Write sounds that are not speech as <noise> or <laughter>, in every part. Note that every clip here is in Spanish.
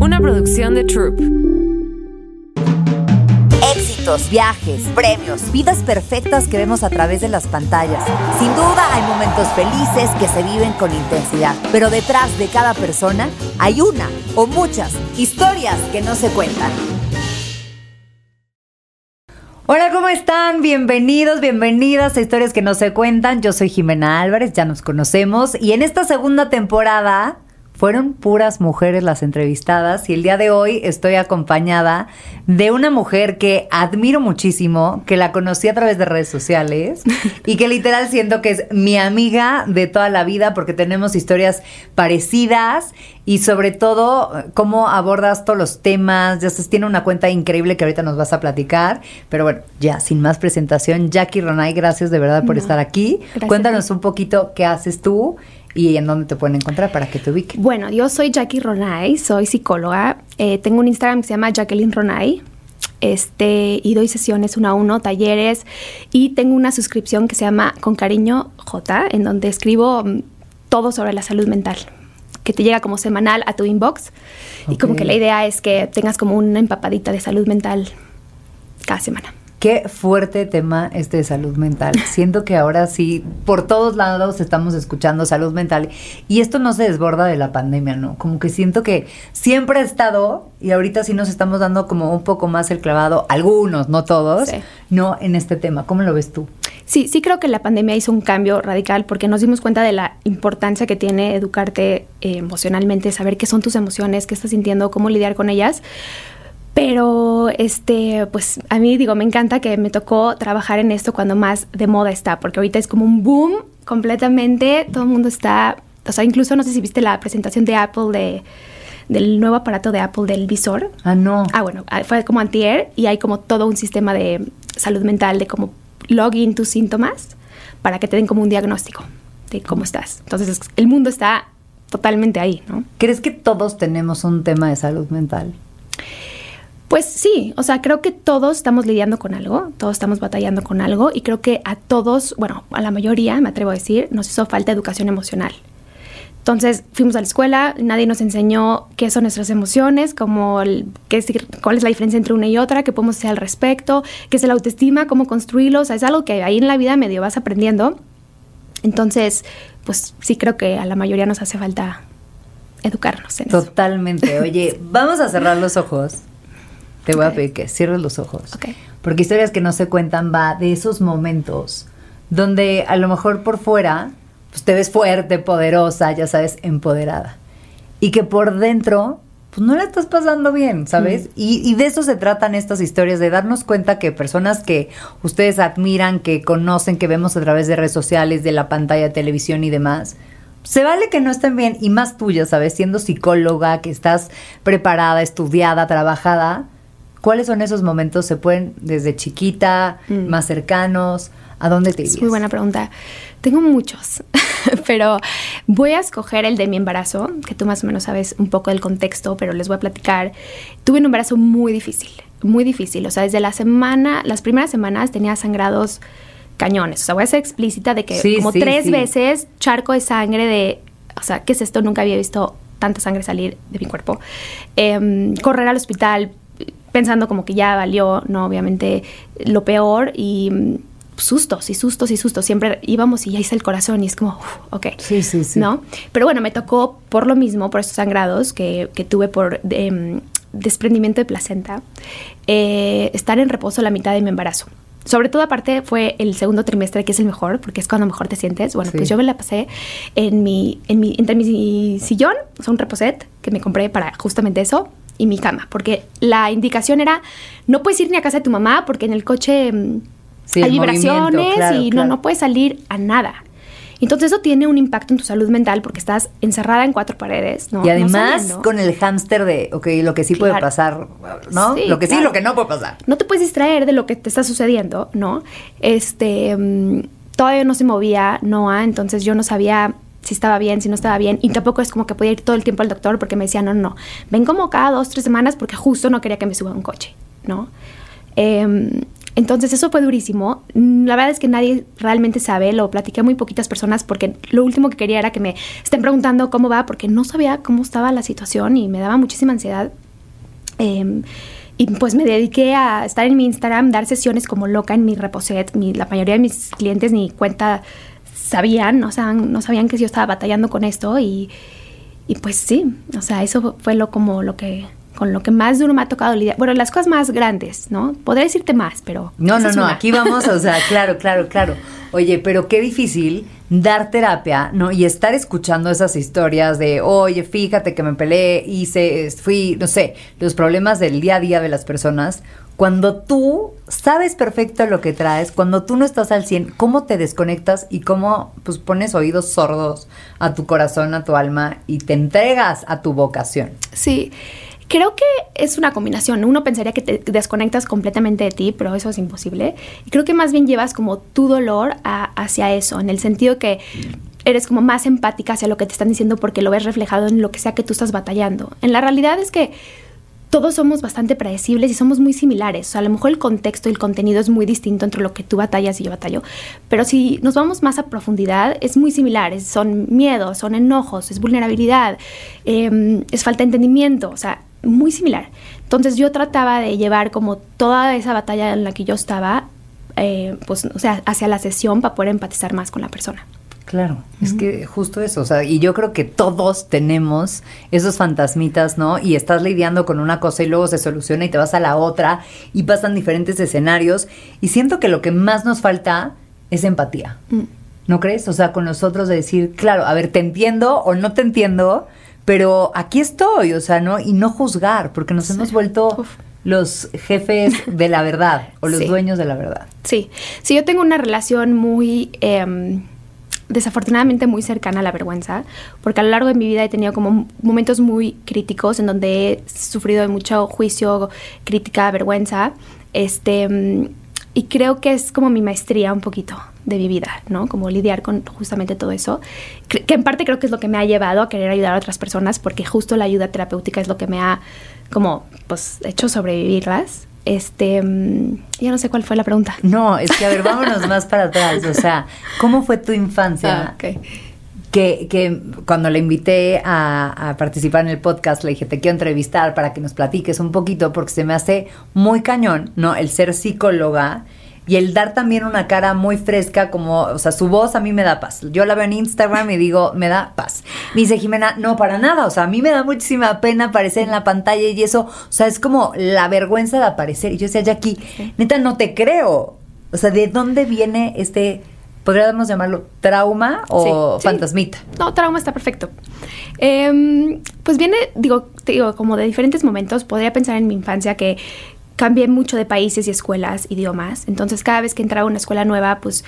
una producción de Troop. Éxitos, viajes, premios, vidas perfectas que vemos a través de las pantallas. Sin duda hay momentos felices que se viven con intensidad, pero detrás de cada persona hay una o muchas historias que no se cuentan. Hola, ¿cómo están? Bienvenidos, bienvenidas a Historias que no se cuentan. Yo soy Jimena Álvarez, ya nos conocemos y en esta segunda temporada fueron puras mujeres las entrevistadas y el día de hoy estoy acompañada de una mujer que admiro muchísimo, que la conocí a través de redes sociales <laughs> y que literal siento que es mi amiga de toda la vida porque tenemos historias parecidas y sobre todo cómo abordas todos los temas. Ya sabes, tiene una cuenta increíble que ahorita nos vas a platicar. Pero bueno, ya sin más presentación, Jackie Ronay, gracias de verdad por estar aquí. Cuéntanos un poquito qué haces tú y en dónde te pueden encontrar para que te ubiquen. Bueno, yo soy Jackie Ronay, soy psicóloga. Eh, tengo un Instagram que se llama Jacqueline Ronay. Este, y doy sesiones uno a uno, talleres, y tengo una suscripción que se llama Con Cariño J, en donde escribo mm, todo sobre la salud mental, que te llega como semanal a tu inbox. Y como que la idea es que tengas como una empapadita de salud mental cada semana. Qué fuerte tema este de salud mental. <laughs> Siento que ahora sí, por todos lados estamos escuchando salud mental y esto no se desborda de la pandemia, ¿no? Como que siento que siempre ha estado y ahorita sí nos estamos dando como un poco más el clavado, algunos, no todos, no en este tema. ¿Cómo lo ves tú? Sí, sí creo que la pandemia hizo un cambio radical porque nos dimos cuenta de la importancia que tiene educarte eh, emocionalmente, saber qué son tus emociones, qué estás sintiendo, cómo lidiar con ellas pero, este, pues a mí digo, me encanta que me tocó trabajar en esto cuando más de moda está, porque ahorita es como un boom completamente, todo el mundo está, o sea, incluso no sé si viste la presentación de Apple de, del nuevo aparato de Apple del visor. Ah, no. Ah, bueno, ah, fue como antier y hay como todo un sistema de salud mental de cómo login tus síntomas para que te den como un diagnóstico de cómo estás. Entonces, el mundo está totalmente ahí, ¿no? ¿Crees que todos tenemos un tema de salud mental? Pues sí, o sea, creo que todos estamos lidiando con algo, todos estamos batallando con algo y creo que a todos, bueno, a la mayoría, me atrevo a decir, nos hizo falta educación emocional. Entonces fuimos a la escuela, nadie nos enseñó qué son nuestras emociones, como qué cuál es la diferencia entre una y otra, qué podemos hacer al respecto, qué es la autoestima, cómo construirlo, o sea, es algo que ahí en la vida medio vas aprendiendo. Entonces, pues sí creo que a la mayoría nos hace falta educarnos en eso. Totalmente. Oye, <laughs> vamos a cerrar los ojos te voy a pedir que cierres los ojos. Porque historias que no se cuentan va de esos momentos donde a lo mejor por fuera pues te ves fuerte, poderosa, ya sabes, empoderada. Y que por dentro pues no la estás pasando bien, ¿sabes? Mm. Y, y, de eso se tratan estas historias, de darnos cuenta que personas que ustedes admiran, que conocen, que vemos a través de redes sociales, de la pantalla televisión y demás, se vale que no estén bien, y más tuya, ¿sabes? Siendo psicóloga, que estás preparada, estudiada, trabajada, ¿Cuáles son esos momentos? ¿Se pueden desde chiquita, mm. más cercanos? ¿A dónde te irías? Es muy buena pregunta. Tengo muchos, <laughs> pero voy a escoger el de mi embarazo, que tú más o menos sabes un poco del contexto, pero les voy a platicar. Tuve un embarazo muy difícil, muy difícil. O sea, desde la semana, las primeras semanas tenía sangrados cañones. O sea, voy a ser explícita de que como tres veces charco de sangre de, o sea, ¿qué es esto? Nunca había visto tanta sangre salir de mi cuerpo. Em, correr al hospital, pensando como que ya valió, ¿no? Obviamente lo peor y mm, sustos y sustos y sustos. Siempre íbamos y ya hice el corazón y es como, ok. Sí, sí, sí. ¿No? Pero bueno, me tocó por lo mismo, por estos sangrados que, que tuve por em, desprendimiento de placenta, eh, estar en reposo la mitad de mi embarazo. Sobre todo aparte fue el segundo trimestre que es el mejor, porque es cuando mejor te sientes. Bueno, pues yo me la pasé en mi, en mi, entre mi sillón, o sea, un reposet que me compré para justamente eso, y mi cama, porque la indicación era, no puedes ir ni a casa de tu mamá porque en el coche mm, hay vibraciones y No, no puedes salir a nada. Entonces eso tiene un impacto en tu salud mental porque estás encerrada en cuatro paredes, ¿no? Y además con el hámster de, ok, lo que sí puede pasar, ¿no? lo que sí, lo que no puede pasar. No te puedes distraer de lo que te está sucediendo, ¿no? Este, mm, todavía no se movía Noah, entonces yo no sabía si estaba bien, si no estaba bien. Y tampoco es como que podía ir todo el tiempo al doctor porque me decía, no, no, ven como cada dos, tres semanas porque justo no quería que me suba un coche, ¿no? Em, Entonces eso fue durísimo. La verdad es que nadie realmente sabe, lo platiqué a muy poquitas personas porque lo último que quería era que me estén preguntando cómo va porque no sabía cómo estaba la situación y me daba muchísima ansiedad. Eh, y pues me dediqué a estar en mi Instagram, dar sesiones como loca en mi reposet. La mayoría de mis clientes ni cuenta sabían, o sea, no sabían que yo estaba batallando con esto y, y pues sí, o sea, eso fue lo como lo que con lo que más duro me ha tocado lidiar. Bueno, las cosas más grandes, ¿no? Podría decirte más, pero... No, no, no, una. aquí vamos, o sea, <laughs> claro, claro, claro. Oye, pero qué difícil dar terapia, ¿no? Y estar escuchando esas historias de, oye, fíjate que me peleé, hice, fui, no sé, los problemas del día a día de las personas. Cuando tú sabes perfecto lo que traes, cuando tú no estás al 100, ¿cómo te desconectas y cómo pues pones oídos sordos a tu corazón, a tu alma y te entregas a tu vocación? Sí, creo que es una combinación. Uno pensaría que te desconectas completamente de ti, pero eso es imposible. Y creo que más bien llevas como tu dolor hacia eso, en el sentido que eres como más empática hacia lo que te están diciendo porque lo ves reflejado en lo que sea que tú estás batallando. En la realidad es que todos somos bastante predecibles y somos muy similares. O sea, a lo mejor el contexto y el contenido es muy distinto entre lo que tú batallas y yo batallo. Pero si nos vamos más a profundidad, es muy similar. Son miedos, son enojos, es vulnerabilidad, eh, es falta de entendimiento. O sea, muy similar. Entonces yo trataba de llevar como toda esa batalla en la que yo estaba, eh, pues, o sea, hacia la sesión para poder empatizar más con la persona. Claro, es que justo eso, o sea, y yo creo que todos tenemos esos fantasmitas, ¿no? Y estás lidiando con una cosa y luego se soluciona y te vas a la otra y pasan diferentes escenarios y siento que lo que más nos falta es empatía. Mm. ¿No crees? O sea, con nosotros de decir, claro, a ver, te entiendo o no te entiendo, pero aquí estoy, o sea, ¿no? Y no juzgar, porque nos Sí. hemos vuelto Uf. los jefes de la verdad o los Sí. dueños de la verdad. Sí, sí, yo tengo una relación muy, em, desafortunadamente muy cercana a la vergüenza, porque a lo largo de mi vida he tenido como momentos muy críticos en donde he sufrido de mucho juicio, crítica, vergüenza, este, mm, y creo que es como mi maestría un poquito de mi vida, ¿no? Como lidiar con justamente todo eso, que en parte creo que es lo que me ha llevado a querer ayudar a otras personas, porque justo la ayuda terapéutica es lo que me ha como, pues, hecho sobrevivirlas. Este, mm, ya no sé cuál fue la pregunta. No, es que a ver, vámonos <laughs> más para atrás. O sea, ¿cómo fue tu infancia? Ah. Que, que cuando le invité a, a participar en el podcast, le dije, te quiero entrevistar para que nos platiques un poquito, porque se me hace muy cañón, ¿no? El ser psicóloga y el dar también una cara muy fresca, como, o sea, su voz a mí me da paz. Yo la veo en Instagram y digo, me da paz. Me dice Jimena, no, para nada, o sea, a mí me da muchísima pena aparecer en la pantalla y eso, o sea, es como la vergüenza de aparecer. Y yo decía, Jackie, neta, no te creo. O sea, ¿de dónde viene este, podríamos llamarlo trauma o Sí, sí. fantasmita? No, trauma está perfecto. Em, pues viene, digo, digo, como de diferentes momentos. Podría pensar en mi infancia que cambié mucho de países y escuelas, idiomas. Entonces, cada vez que entraba a una escuela nueva, pues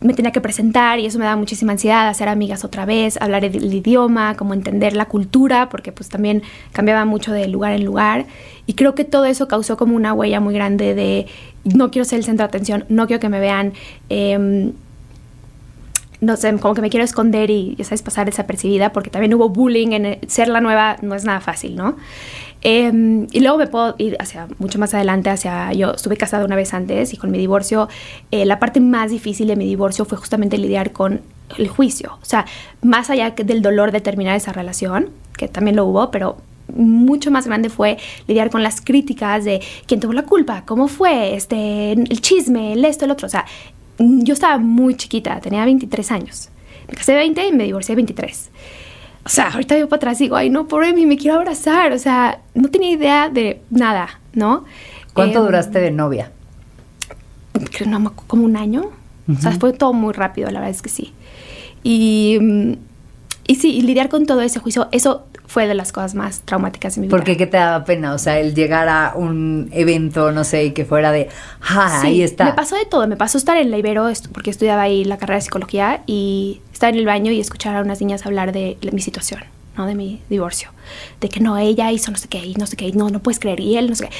me tenía que presentar y eso me daba muchísima ansiedad, hacer amigas otra vez, hablar el, el idioma, como entender la cultura, porque pues también cambiaba mucho de lugar en lugar. Y creo que todo eso causó como una huella muy grande de no quiero ser el centro de atención, no quiero que me vean. em, no sé, como que me quiero esconder y, ya sabes, pasar desapercibida, porque también hubo bullying, en ser la nueva no es nada fácil, ¿no? Eh, y luego me puedo ir hacia mucho más adelante, hacia, yo estuve casada una vez antes y con mi divorcio, eh, la parte más difícil de mi divorcio fue justamente lidiar con el juicio, o sea, más allá del dolor de terminar esa relación, que también lo hubo, pero mucho más grande fue lidiar con las críticas de quién tuvo la culpa, cómo fue, este, el chisme, el esto, el otro. O sea, yo estaba muy chiquita, tenía 23 años. Me casé de 20 y me divorcié de 23. O sea, ahorita yo para atrás digo, ay, no, pobre mí, me quiero abrazar. O sea, no tenía idea de nada, ¿no? ¿Cuánto Em, duraste de novia? creo, no, como un año. O sea, fue todo muy rápido, la verdad es que sí. Y, mm, y sí, y lidiar con todo ese juicio, eso fue de las cosas más traumáticas de mi vida. ¿Por qué te daba pena? O sea, el llegar a un evento, no sé, y que fuera de, ah, Sí, ahí está. Me pasó de todo. Me pasó estar en la Ibero, porque estudiaba ahí la carrera de psicología, y estar en el baño y escuchar a unas niñas hablar de mi situación, ¿no? De mi divorcio. De que no, ella hizo no sé qué, y no sé qué, y no, no puedes creer, y él no sé qué.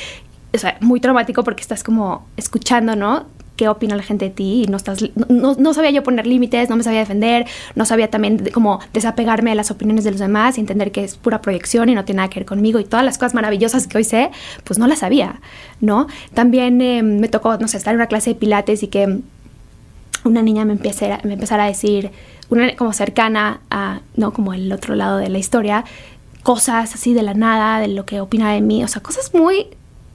O sea, muy traumático porque estás como escuchando, ¿no? Qué opina la gente de ti y no estás no, no sabía yo poner límites, no me sabía defender, no sabía también cómo desapegarme de las opiniones de los demás y entender que es pura proyección y no tiene nada que ver conmigo y todas las cosas maravillosas que hoy sé, pues no las sabía, ¿no? También eh, me tocó, no sé, estar en una clase de pilates y que una niña me, empezara, me empezara a decir, una como cercana a, ¿no? Como el otro lado de la historia, cosas así de la nada, de lo que opina de mí, o sea, cosas muy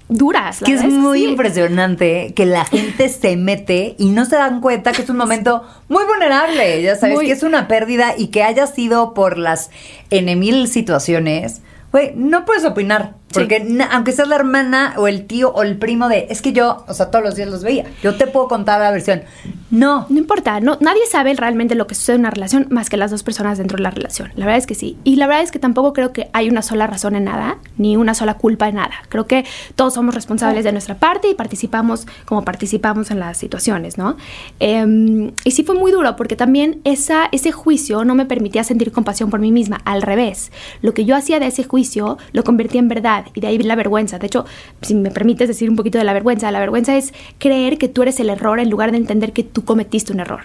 duras. que es muy impresionante que la gente <laughs> se mete y no se dan cuenta que es un momento muy vulnerable, ya sabes, que es una pérdida y que haya sido por las en mil situaciones, güey, no puedes opinar. Porque aunque seas la hermana o el tío o el primo de, es que yo, o sea, todos los días los veía, yo te puedo contar la versión. No. No importa, no, nadie sabe realmente lo que sucede en una relación más que las dos personas dentro de la relación. La verdad es que sí. Y la verdad es que tampoco creo que hay una sola razón en nada, ni una sola culpa en nada. Creo que todos somos responsables de nuestra parte y participamos como participamos en las situaciones, ¿no? Em, y sí fue muy duro porque también esa, ese juicio no me permitía sentir compasión por mí misma. Al revés, lo que yo hacía de ese juicio lo convertía en verdad y de ahí la vergüenza. De hecho, si me permites decir un poquito de la vergüenza, la vergüenza es creer que tú eres el error en lugar de entender que tú cometiste un error.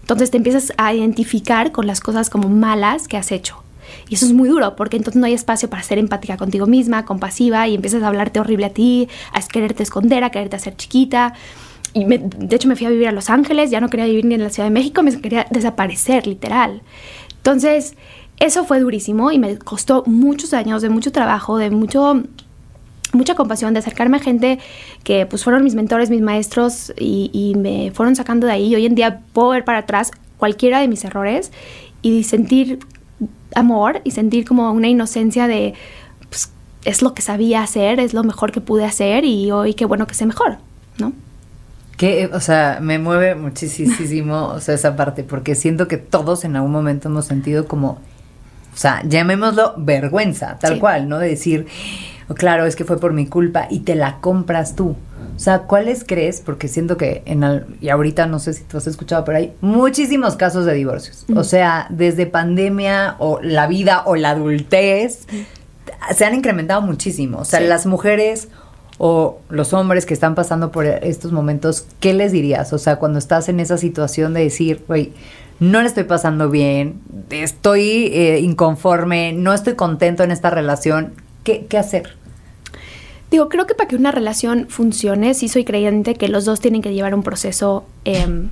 Entonces te empiezas a identificar con las cosas como malas que has hecho. Y eso es muy duro, porque entonces no hay espacio para ser empática contigo misma, compasiva, y empiezas a hablarte horrible a ti, a quererte esconder, a quererte hacer chiquita. De hecho me fui a vivir a Los Ángeles, ya no quería vivir ni en la Ciudad de México, me quería desaparecer, literal. Entonces, eso fue durísimo y me costó muchos años de mucho trabajo, de mucho mucha compasión de acercarme a gente que pues fueron mis mentores, mis maestros y, me fueron sacando de ahí. Hoy en día puedo ver para atrás cualquiera de mis errores y sentir amor y sentir como una inocencia de pues, es lo que sabía hacer, es lo mejor que pude hacer y hoy qué bueno que sé mejor, ¿no? Que, o sea, me mueve muchísimo, o sea, esa parte, porque siento que todos en algún momento hemos sentido como o sea, llamémoslo vergüenza, tal cual, ¿no? De decir, claro, es que fue por mi culpa y te la compras tú. O sea, ¿cuáles crees? Porque siento que en y ahorita no sé si tú has escuchado, pero hay muchísimos casos de divorcios. O sea, desde pandemia o la vida o la adultez se han incrementado muchísimo. O sea, las mujeres o los hombres que están pasando por estos momentos, ¿qué les dirías? O sea, cuando estás en esa situación de decir, güey, no le estoy pasando bien, estoy eh, inconforme, no estoy contento en esta relación, ¿qué, hacer? Digo, creo que para que una relación funcione, sí soy creyente que los dos tienen que llevar un proceso em,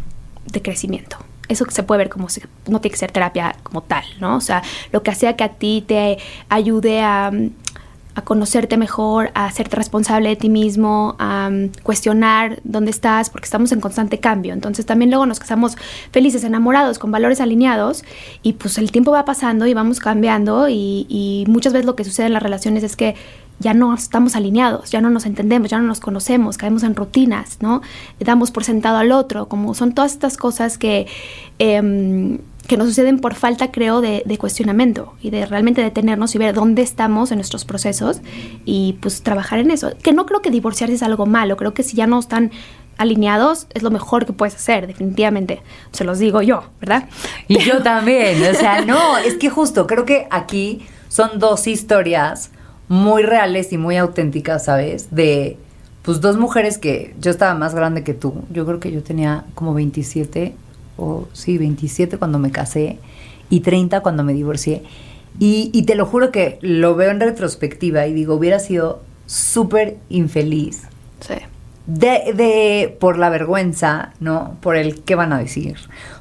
de crecimiento. Eso se puede ver como si no tiene que ser terapia como tal, ¿no? O sea, lo que sea que a ti te ayude a a conocerte mejor, a hacerte responsable de ti mismo, a mm, cuestionar dónde estás, porque estamos en constante cambio. Entonces también luego nos casamos felices, enamorados, con valores alineados, y pues el tiempo va pasando y vamos cambiando, y, muchas veces lo que sucede en las relaciones es que ya no estamos alineados, ya no nos entendemos, ya no nos conocemos, caemos en rutinas, ¿no? Damos por sentado al otro, como son todas estas cosas que... Eh, que nos suceden por falta, creo, de, cuestionamiento y de realmente detenernos y ver dónde estamos en nuestros procesos y pues trabajar en eso. Que no creo que divorciarse es algo malo, creo que si ya no están alineados es lo mejor que puedes hacer, definitivamente. Se los digo yo, ¿verdad? Y yo también, o sea, no, es que justo creo que aquí son dos historias muy reales y muy auténticas, ¿sabes? De pues dos mujeres que yo estaba más grande que tú, yo creo que yo tenía como 27 o sí, 27 cuando me casé y 30 cuando me divorcié. Y, te lo juro que lo veo en retrospectiva y digo, hubiera sido súper infeliz. Sí. De, de, por la vergüenza, ¿no? Por el qué van a decir,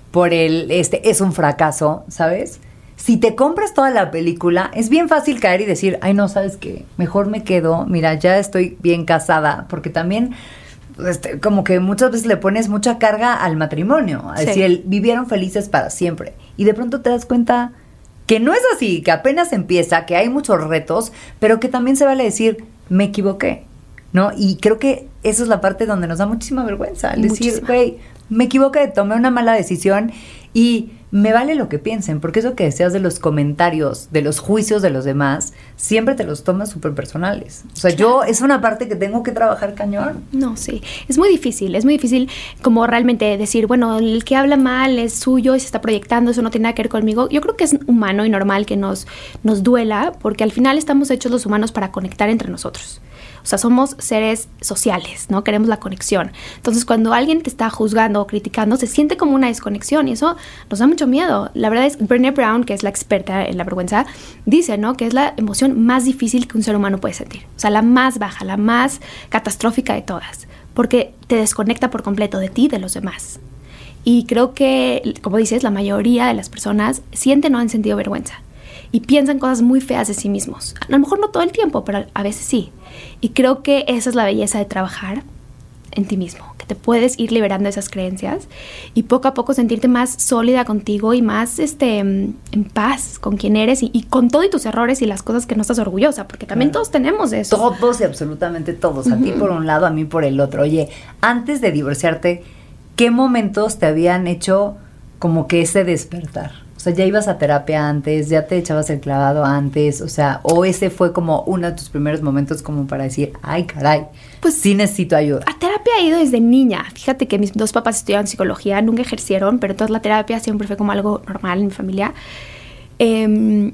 por el, este, es un fracaso, ¿sabes? Si te compras toda la película, es bien fácil caer y decir, ay, no, ¿sabes qué? Mejor me quedo, mira, ya estoy bien casada, porque también este, como que muchas veces le pones mucha carga al matrimonio, a decir, vivieron felices para siempre. Y de pronto te das cuenta que no es así, que apenas empieza, que hay muchos retos, pero que también se vale decir, me equivoqué, ¿no? Y creo que esa es la parte donde nos da muchísima vergüenza, decir, güey, me equivoqué, tomé una mala decisión y me vale lo que piensen, porque eso que decías de los comentarios, de los juicios de los demás, siempre te los tomas súper personales. O sea, yo es una parte que tengo que trabajar cañón. No, sí, es muy difícil, es muy difícil como realmente decir, bueno, el que habla mal es suyo y se está proyectando, eso no tiene nada que ver conmigo. Yo creo que es humano y normal que nos, nos duela, porque al final estamos hechos los humanos para conectar entre nosotros. O sea, somos seres sociales, ¿no? Queremos la conexión. Entonces, cuando alguien te está juzgando o criticando, se siente como una desconexión y eso nos da mucho miedo. La verdad es, Brené Brown, que es la experta en la vergüenza, dice, ¿no? Que es la emoción más difícil que un ser humano puede sentir. O sea, la más baja, la más catastrófica de todas. Porque te desconecta por completo de ti y de los demás. Y creo que, como dices, la mayoría de las personas sienten o han sentido vergüenza y piensan cosas muy feas de sí mismos. A lo mejor no todo el tiempo, pero a veces sí. Y creo que esa es la belleza de trabajar en ti mismo, que te puedes ir liberando esas creencias y poco a poco sentirte más sólida contigo y más este, en paz con quien eres y, con todos tus errores y las cosas que no estás orgullosa, porque también todos tenemos eso. Todos y absolutamente todos, a ti por un lado, a mí por el otro. Oye, antes de divorciarte, ¿qué momentos te habían hecho como que ese despertar? O sea, ya ibas a terapia antes, ya te echabas el clavado antes, o sea, o ese fue como uno de tus primeros momentos como para decir, ay, caray, pues sí necesito ayuda. A terapia he ido desde niña. Fíjate que mis dos papás estudiaron psicología, nunca ejercieron, pero toda la terapia siempre fue como algo normal en mi familia. Em,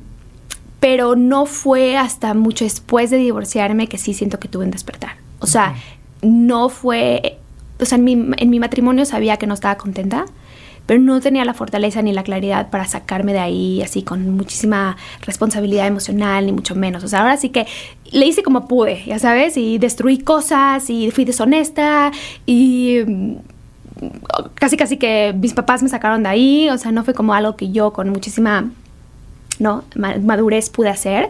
pero no fue hasta mucho después de divorciarme que sí siento que tuve un despertar. O sea, no fue, o sea, en mi, en mi matrimonio sabía que no estaba contenta pero no tenía la fortaleza ni la claridad para sacarme de ahí así con muchísima responsabilidad emocional, ni mucho menos. O sea, ahora sí que le hice como pude, ya sabes, y destruí cosas y fui deshonesta y mm, casi casi que mis papás me sacaron de ahí, o sea, no fue como algo que yo con muchísima no madurez pude hacer,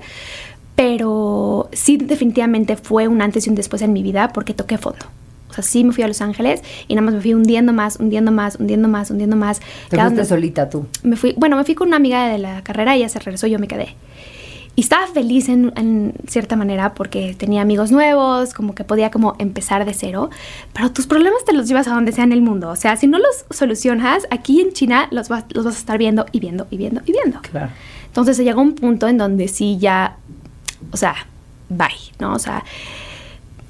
pero sí definitivamente fue un antes y un después en mi vida porque toqué fondo. O sea, sí me fui a Los Ángeles y nada más me fui hundiendo más, hundiendo más, hundiendo más, hundiendo más. ¿Te fuiste solita tú? Me fui, bueno, me fui con una amiga de la carrera y ella se regresó y yo me quedé. Y estaba feliz en, cierta manera porque tenía amigos nuevos, como que podía como empezar de cero, pero tus problemas te los llevas a donde sea en el mundo. O sea, si no los solucionas, aquí en China los vas, los vas a estar viendo y viendo y viendo y viendo. Claro. Entonces se llegó un punto en donde sí ya, o sea, bye, ¿no? O sea,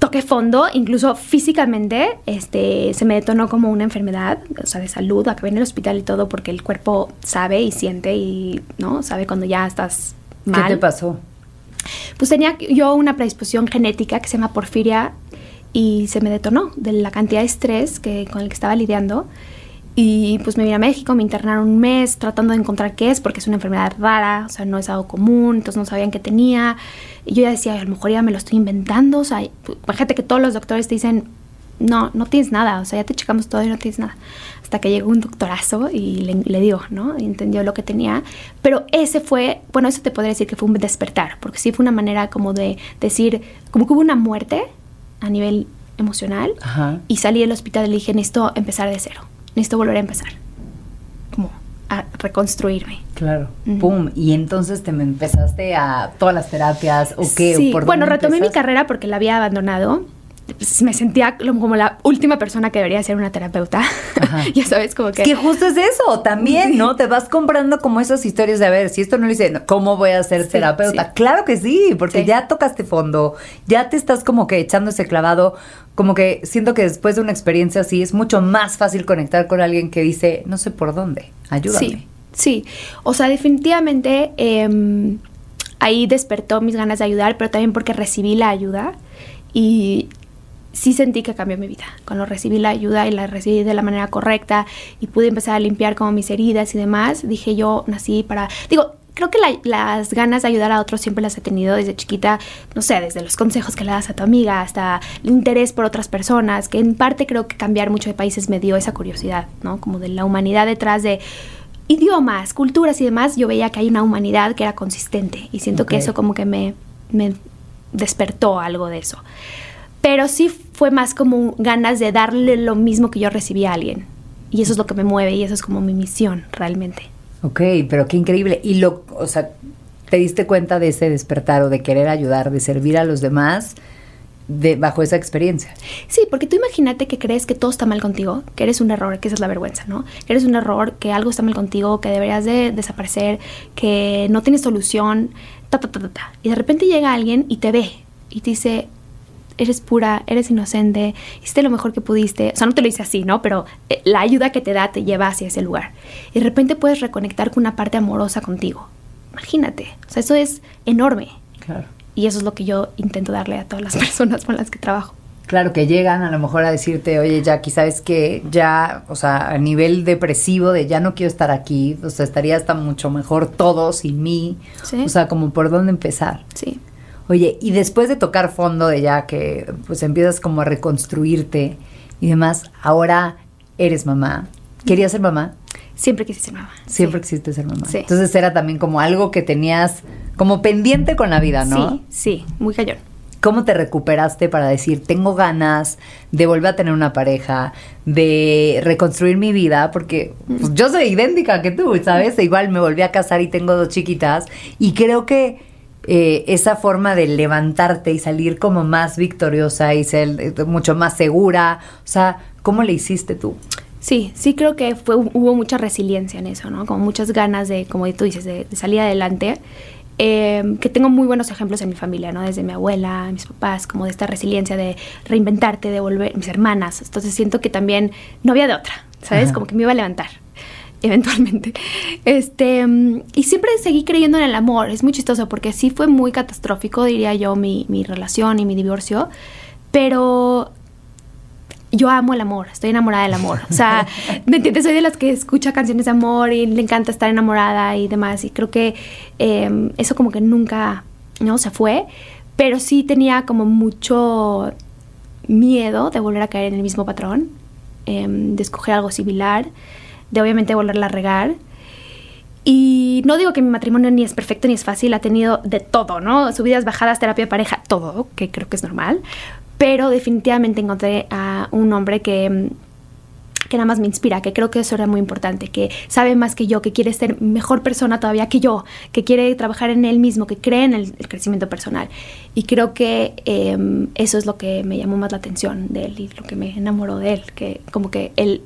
toqué fondo, incluso físicamente, este, se me detonó como una enfermedad, o sea, de salud, acabé en el hospital y todo porque el cuerpo sabe y siente y, ¿no? Sabe cuando ya estás mal. ¿Qué te pasó? Pues tenía yo una predisposición genética que se llama porfiria y se me detonó de la cantidad de estrés que, con el que estaba lidiando. Y pues me vine a México, me internaron un mes tratando de encontrar qué es, porque es una enfermedad rara, o sea, no es algo común, entonces no sabían qué tenía. Y yo ya decía, a lo mejor ya me lo estoy inventando, o sea, fíjate que todos los doctores te dicen, no, no tienes nada, o sea, ya te checamos todo y no tienes nada. Hasta que llegó un doctorazo y le, le digo, ¿no? Y entendió lo que tenía. Pero ese fue, bueno, eso te podría decir que fue un despertar, porque sí fue una manera como de decir, como que hubo una muerte a nivel emocional y salí del hospital y le dije, necesito empezar de cero necesito volver a empezar. Como a reconstruirme. Claro. Pum. Y entonces te me empezaste a todas las terapias o qué? Sí. bueno, retomé mi carrera porque la había abandonado pues, me sentía como la última persona que debería ser una terapeuta. <laughs> ya sabes, como que... que justo es eso también, ¿no? Te vas comprando como esas historias de, a ver, si esto no lo hice, ¿cómo voy a ser terapeuta? Claro que sí, porque ya tocaste fondo, ya te estás como que echando ese clavado, como que siento que después de una experiencia así es mucho más fácil conectar con alguien que dice, no sé por dónde, ayúdame. Sí, sí. O sea, definitivamente em, ahí despertó mis ganas de ayudar, pero también porque recibí la ayuda y sí sentí que cambió mi vida. Cuando recibí la ayuda y la recibí de la manera correcta y pude empezar a limpiar como mis heridas y demás, dije yo nací para... Digo, creo que las ganas de ayudar a otros siempre las he tenido desde chiquita, no sé, desde los consejos que le das a tu amiga hasta el interés por otras personas, que en parte creo que cambiar mucho de países me dio esa curiosidad, ¿no? Como de la humanidad detrás de idiomas, culturas y demás, yo veía que hay una humanidad que era consistente y siento que eso como que me, me despertó algo de eso pero sí fue más como ganas de darle lo mismo que yo recibí a alguien. Y eso es lo que me mueve y eso es como mi misión realmente. Ok, pero qué increíble. Y lo, o sea, te diste cuenta de ese despertar o de querer ayudar, de servir a los demás de, bajo esa experiencia. Sí, porque tú imagínate que crees que todo está mal contigo, que eres un error, que esa es la vergüenza, ¿no? Que eres un error, que algo está mal contigo, que deberías de desaparecer, que no tienes solución, ta, ta, ta, ta, ta. Y de repente llega alguien y te ve y te dice, eres pura, eres inocente, hiciste lo mejor que pudiste. O sea, no te lo dice así, ¿no? Pero eh, la ayuda que te da te lleva hacia ese lugar. Y de repente puedes reconectar con una parte amorosa contigo. Imagínate. O sea, eso es enorme. Claro. Y eso es lo que yo intento darle a todas las <laughs> personas con las que trabajo. Claro, que llegan a lo mejor a decirte, oye, Jackie, ¿sabes que Ya, o sea, a nivel depresivo de ya no quiero estar aquí, o sea, estaría hasta mucho mejor todo sin mí. Sí. O sea, como por dónde empezar. Sí. Oye, y después de tocar fondo, de ya que pues empiezas como a reconstruirte y demás, ahora eres mamá. ¿Querías ser mamá? Siempre quise ser mamá. Siempre Sí. quisiste ser mamá. Sí. Entonces era también como algo que tenías como pendiente con la vida, ¿no? Sí, sí, muy callón. ¿Cómo te recuperaste para decir, tengo ganas de volver a tener una pareja, de reconstruir mi vida? Porque pues, yo soy idéntica que tú, ¿sabes? Igual me volví a casar y tengo dos chiquitas. Y creo que eh, esa forma de levantarte y salir como más victoriosa y ser eh, mucho más segura, o sea, ¿cómo le hiciste tú? Sí, sí creo que fue, hubo mucha resiliencia en eso, ¿no? Como muchas ganas de, como tú dices, de, de salir adelante. Eh, que tengo muy buenos ejemplos en mi familia, ¿no? Desde mi abuela, mis papás, como de esta resiliencia de reinventarte, de volver, mis hermanas. Entonces siento que también no había de otra, ¿sabes? Ajá. Como que me iba a levantar <laughs> eventualmente. Este, mm, y siempre seguí creyendo en el amor. Es muy chistoso porque sí fue muy catastrófico, diría yo, mi, mi relación y mi divorcio. Pero yo amo el amor, estoy enamorada del amor. O sea, <laughs> ¿me entiendes? Soy de las que escucha canciones de amor y le encanta estar enamorada y demás. Y creo que eh, eso como que nunca, ¿no? Se fue. Pero sí tenía como mucho miedo de volver a caer en el mismo patrón, eh, de escoger algo similar, de obviamente volverla a regar. Y no digo que mi matrimonio ni es perfecto ni es fácil, ha tenido de todo, ¿no? Subidas, bajadas, terapia pareja, todo, que creo que es normal. Pero definitivamente encontré a un hombre que, que nada más me inspira, que creo que eso era muy importante, que sabe más que yo, que quiere ser mejor persona todavía que yo, que quiere trabajar en él mismo, que cree en el, crecimiento personal. Y creo que eh, eso es lo que me llamó más la atención de él y lo que me enamoró de él, que como que él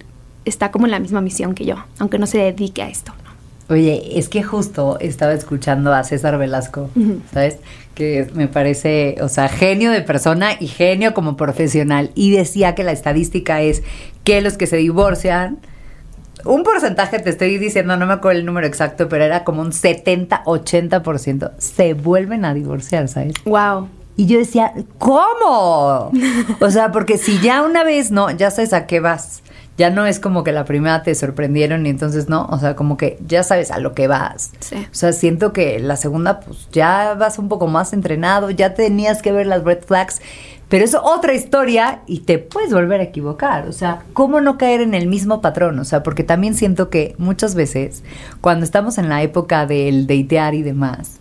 está como en la misma misión que yo, aunque no se dedique a esto. ¿no? Oye, es que justo estaba escuchando a César Velasco. ¿sabes? Que me parece, o sea, genio de persona y genio como profesional. Y decía que la estadística es que los que se divorcian, un porcentaje, te estoy diciendo, no me acuerdo el número exacto, pero era como un 70-80%, se vuelven a divorciar, ¿sabes? Wow. Y yo decía, ¿cómo? <laughs> O sea, porque si ya una vez no, ya sabes a qué vas. Ya no es como que la primera te sorprendieron y entonces no, o sea, como que ya sabes a lo que vas. Sí. O sea, siento que la segunda, pues ya vas un poco más entrenado, ya tenías que ver las red flags, pero es otra historia y te puedes volver a equivocar. O sea, ¿cómo no caer en el mismo patrón? O sea, porque también siento que muchas veces, cuando estamos en la época del datear y demás,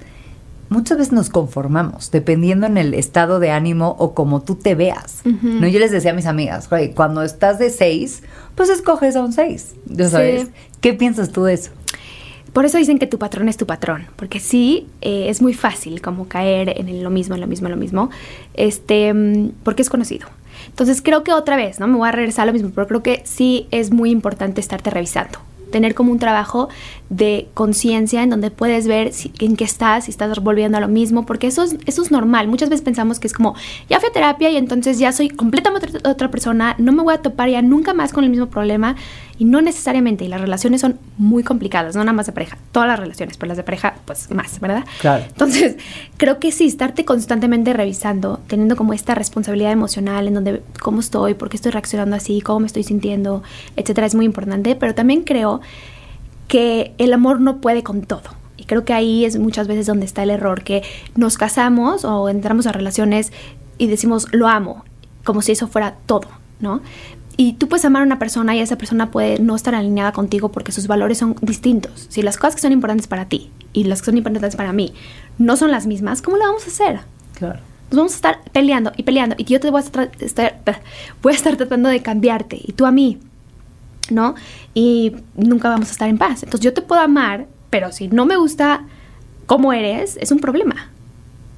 muchas veces nos conformamos, dependiendo en el estado de ánimo o como tú te veas. ¿no? Yo les decía a mis amigas, "Güey, cuando estás de seis, pues escoges a un seis. ¿Ya sabes? Sí. ¿Qué piensas tú de eso? Por eso dicen que tu patrón es tu patrón, porque sí, eh, es muy fácil como caer en lo mismo, en lo mismo, en lo mismo, este, mm, porque es conocido. Entonces creo que otra vez, ¿no? Me voy a regresar a lo mismo, pero creo que sí es muy importante estarte revisando. Tener como un trabajo de conciencia en donde puedes ver si- en qué estás, si estás volviendo a lo mismo, porque eso es, eso es normal. Muchas veces pensamos que es como, ya fui a terapia y entonces ya soy completamente otra, persona, no me voy a topar ya nunca más con el mismo problema. Y no necesariamente, y las relaciones son muy complicadas, no nada más de pareja, todas las relaciones, pero las de pareja, pues más, ¿verdad? Claro. Entonces, creo que sí, estarte constantemente revisando, teniendo como esta responsabilidad emocional en donde cómo estoy, por qué estoy reaccionando así, cómo me estoy sintiendo, etcétera, es muy importante, pero también creo que el amor no puede con todo. Y creo que ahí es muchas veces donde está el error, que nos casamos o entramos a relaciones y decimos lo amo, como si eso fuera todo, ¿no? Y tú puedes amar a una persona y esa persona puede no estar alineada contigo porque sus valores son distintos. Si las cosas que son importantes para ti y las que son importantes para mí no son las mismas, ¿cómo lo vamos a hacer? Claro. Nos vamos a estar peleando y peleando y yo te voy a estar, estar- voy a estar tratando de cambiarte y tú a mí, ¿no? Y nunca vamos a estar en paz. Entonces yo te puedo amar, pero si no me gusta cómo eres, es un problema,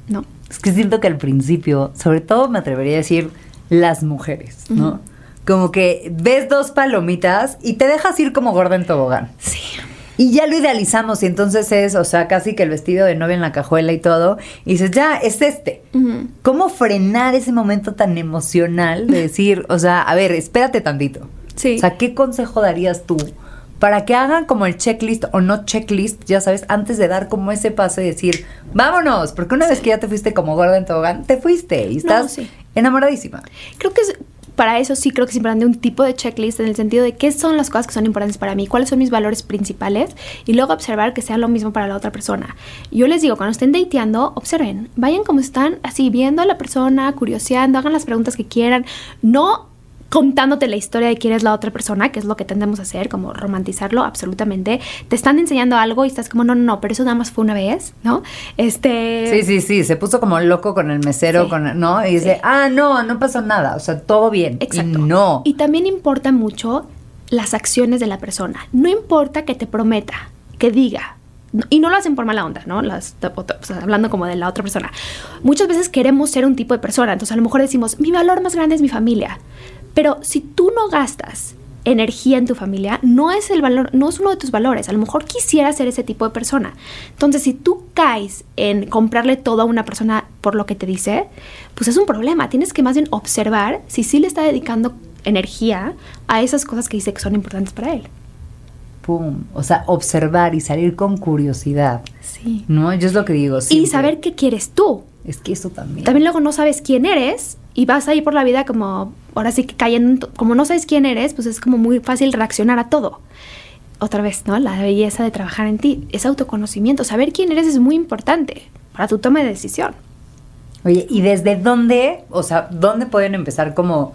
¿no? Es que siento que al principio, sobre todo me atrevería a decir las mujeres, ¿no? Como que ves dos palomitas y te dejas ir como gorda en tobogán. Sí. Y ya lo idealizamos y entonces es, o sea, casi que el vestido de novia en la cajuela y todo. Y dices, ya, es este. ¿Cómo frenar ese momento tan emocional de <laughs> decir, o sea, a ver, espérate tantito? Sí. O sea, ¿qué consejo darías tú para que hagan como el checklist o no checklist, ya sabes, antes de dar como ese paso y decir, vámonos? Porque una vez que ya te fuiste como gorda en tobogán, te fuiste y estás sí. enamoradísima. Creo que es- para eso sí creo que es importante un tipo de checklist en el sentido de qué son las cosas que son importantes para mí, cuáles son mis valores principales y luego observar que sea lo mismo para la otra persona. Yo les digo, cuando estén dateando, observen, vayan como están, así viendo a la persona, curioseando, hagan las preguntas que quieran, no contándote la historia de quién es la otra persona, que es lo que tendemos a hacer, como romantizarlo absolutamente. Te están enseñando algo y estás como, no, no, no, pero eso nada más fue una vez, ¿no? Este... Sí, sí, sí, se puso como loco con el mesero, Sí. con, ¿no? Y dice, Sí. ah, no, no pasó nada, o sea, todo bien. Exacto. Y no. Y también importa mucho las acciones de la persona. No importa que te prometa, que diga. Y no lo hacen por mala onda, ¿no? Las, o sea, hablando como de la otra persona. Muchas veces queremos ser un tipo de persona. Entonces a lo mejor decimos, mi valor más grande es mi familia. Pero si tú no gastas energía en tu familia, no es el valor, no es uno de tus valores. A lo mejor quisieras ser ese tipo de persona. Entonces, si tú caes en comprarle todo a una persona por lo que te dice, pues es un problema. Tienes que más bien observar si sí le está dedicando energía a esas cosas que dice que son importantes para él. Pum. O sea, observar y salir con curiosidad. Sí. ¿No? Yo es lo que digo. Y saber qué quieres tú. Es que eso también. También luego no sabes quién eres y vas ahí por la vida como, ahora sí que cayendo, como no sabes quién eres, pues es como muy fácil reaccionar a todo. Otra vez, ¿no? La belleza de trabajar en ti, es autoconocimiento. Saber quién eres es muy importante para tu toma de decisión. Oye, ¿y desde dónde, o sea, dónde pueden empezar como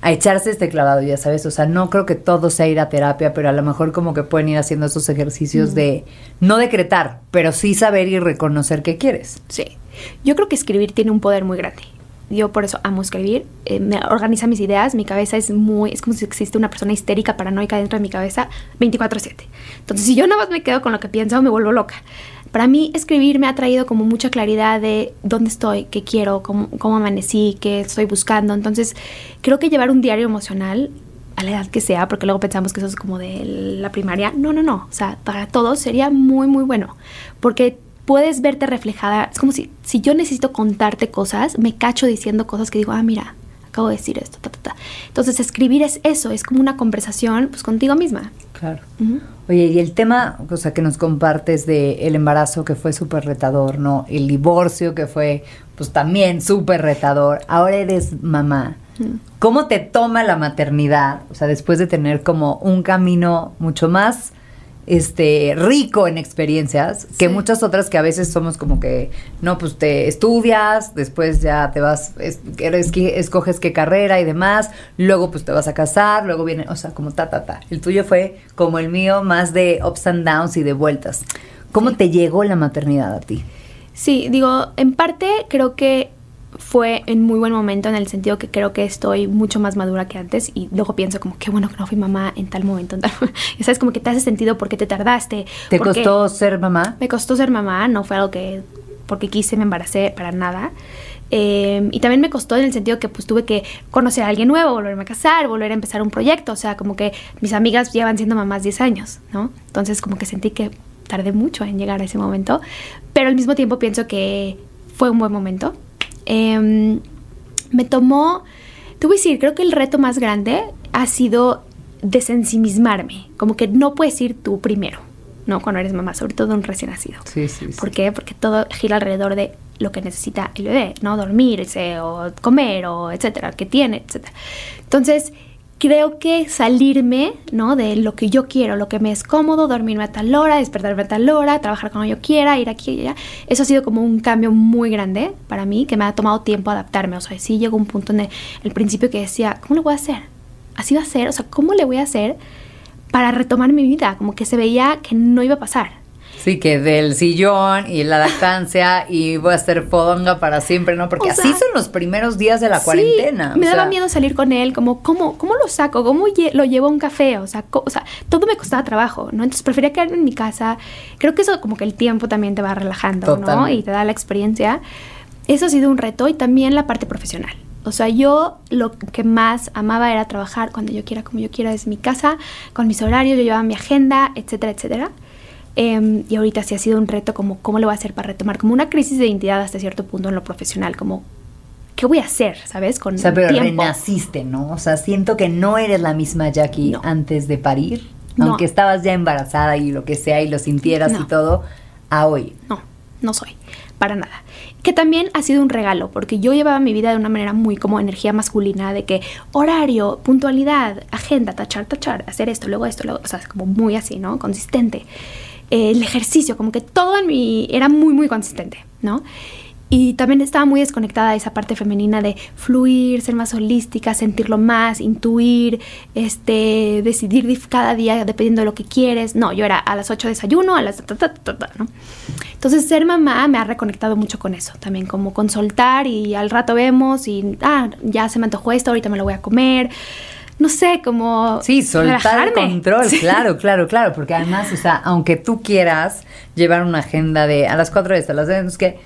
a echarse este clavado, ya sabes? O sea, no creo que todo sea ir a terapia, pero a lo mejor como que pueden ir haciendo esos ejercicios de no decretar, pero sí saber y reconocer qué quieres. Sí. Yo creo que escribir tiene un poder muy grande. Yo por eso amo escribir. eh, me organiza mis ideas. Mi cabeza es muy. Es como si existe una persona histérica paranoica dentro de mi cabeza 24-7. Entonces, si yo nada más me quedo con lo que pienso, me vuelvo loca. Para mí, escribir me ha traído como mucha claridad de dónde estoy, qué quiero, cómo, cómo amanecí, qué estoy buscando. Entonces, creo que llevar un diario emocional a la edad que sea, porque luego pensamos que eso es como de la primaria. No, no, no. O sea, para todos sería muy, muy bueno. Porque puedes verte reflejada. Es como si, si yo necesito contarte cosas, me cacho diciendo cosas que digo, ah, mira, acabo de decir esto, ta, ta, ta. Entonces, escribir es eso, es como una conversación pues contigo misma. Claro. Oye, y el tema, o sea, que nos compartes de el embarazo que fue súper retador, ¿no? El divorcio que fue, pues también súper retador. Ahora eres mamá. ¿Cómo te toma la maternidad? O sea, después de tener como un camino mucho más este rico en experiencias que Sí. muchas otras que a veces somos como que no pues te estudias después ya te vas es- eres que- escoges qué carrera y demás luego pues te vas a casar luego viene o sea como ta ta ta el tuyo fue como el mío más de ups and downs y de vueltas cómo Sí. te llegó la maternidad a ti Sí, digo, en parte creo que fue en muy buen momento en el sentido que creo que estoy mucho más madura que antes y luego pienso como qué bueno que no fui mamá en tal momento, en <laughs> tal Ya sabes, como que te hace sentido porque te tardaste. te costó ser mamá Me costó ser mamá, no fue algo que porque quise me embaracé para nada. Eh, y también me costó en el sentido que pues tuve que conocer a alguien nuevo, volverme a casar, volver a empezar un proyecto. O sea, como que mis amigas llevan siendo mamás 10 años, ¿no? Entonces como que sentí que tardé mucho en llegar a ese momento. Pero al mismo tiempo pienso que fue un buen momento. Em, me tomó, te voy a decir, creo que el reto más grande ha sido desensimismarme. Como que no puedes ir tú primero, ¿no? Cuando eres mamá, sobre todo un recién nacido. sí sí, sí. ¿Por qué? Porque todo gira alrededor de lo que necesita el bebé, ¿no? Dormirse o comer o etcétera, que tiene, etcétera. Entonces, creo que salirme, ¿no? De lo que yo quiero, lo que me es cómodo, dormirme a tal hora, despertarme a tal hora, trabajar cuando yo quiera, ir aquí y allá. Eso ha sido como un cambio muy grande para mí, que me ha tomado tiempo adaptarme. O sea, sí llegó un punto en el, el principio que decía, ¿cómo lo voy a hacer? Así va a ser, o sea, ¿cómo le voy a hacer para retomar mi vida? Como que se veía que no iba a pasar. Sí, que del sillón y la lactancia y voy a ser fodonga para siempre, ¿no? Porque O así sea, son los primeros días de la Sí, cuarentena. Me daba sea, miedo salir con él, como, ¿cómo, cómo lo saco? ¿Cómo lo llevo a un café? O sea, o sea, todo me costaba trabajo, ¿no? Entonces prefería quedarme en mi casa. Creo que eso como que el tiempo también te va relajando, ¿no? Y te da la experiencia. eso ha sido un reto y también la parte profesional. O sea, yo lo que más amaba era trabajar cuando yo quiera, como yo quiera, desde mi casa, con mis horarios, yo llevaba mi agenda, etcétera, etcétera. Em, y ahorita sí ha sido un reto como cómo lo voy a hacer para retomar, como una crisis de identidad hasta cierto punto en lo profesional, como ¿qué voy a hacer? ¿Sabes? Con o sea, pero renaciste, ¿no? O sea, siento que no eres la misma Jackie antes de parir, aunque estabas ya embarazada y lo que sea y lo sintieras y todo, a hoy. No, no soy, para nada que también ha sido un regalo, porque yo llevaba mi vida de una manera muy como energía masculina, de que horario, puntualidad, agenda, tachar, tachar, hacer esto, luego esto, luego, o sea, como muy así, ¿no? Consistente. El ejercicio, como que todo en mi era muy, muy consistente, ¿no? Y también estaba muy desconectada de esa parte femenina de fluir, ser más holística, sentirlo más, intuir, este, decidir cada día dependiendo de lo que quieres. No, yo era a las 8 desayuno, a las... ¿no? Entonces ser mamá me ha reconectado mucho con eso, también como con soltar y al rato vemos y, ah, ya se me antojó esto, ahorita me lo voy a comer no sé, como... Sí, soltar el control, claro, claro, claro, porque además, o sea, aunque tú quieras llevar una agenda de a las 4 de esta, a las es que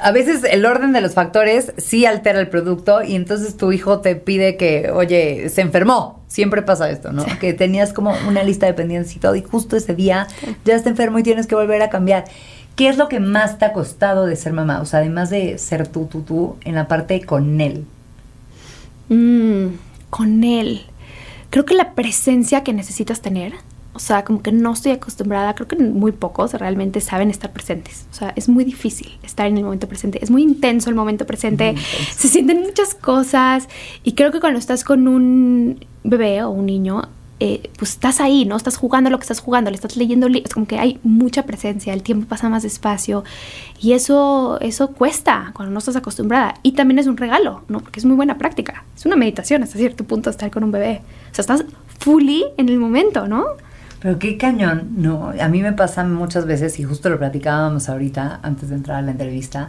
a veces el orden de los factores sí altera el producto y entonces tu hijo te pide que, oye, se enfermó. Siempre pasa esto, ¿no? Que tenías como una lista de pendientes y todo y justo ese día ya está enfermo y tienes que volver a cambiar. ¿Qué es lo que más te ha costado de ser mamá? O sea, además de ser tú, tú, tú, en la parte con él. Mm, con él. Creo que la presencia que necesitas tener o sea, como que no estoy acostumbrada, creo que muy pocos realmente saben estar presentes. O sea, es muy difícil estar en el momento presente. Es muy intenso el momento presente. Se sienten muchas cosas. Y creo que cuando estás con un bebé o un niño, eh, pues estás ahí, ¿no? Estás jugando lo que estás jugando, le estás leyendo Es como que hay mucha presencia, el tiempo pasa más despacio. Y eso, eso cuesta cuando no estás acostumbrada. Y también es un regalo, ¿no? Porque es muy buena práctica. Es una meditación hasta cierto punto estar con un bebé. O sea, estás fully en el momento, ¿no? Pero qué cañón, ¿no? A mí me pasa muchas veces, y justo lo platicábamos ahorita antes de entrar a la entrevista,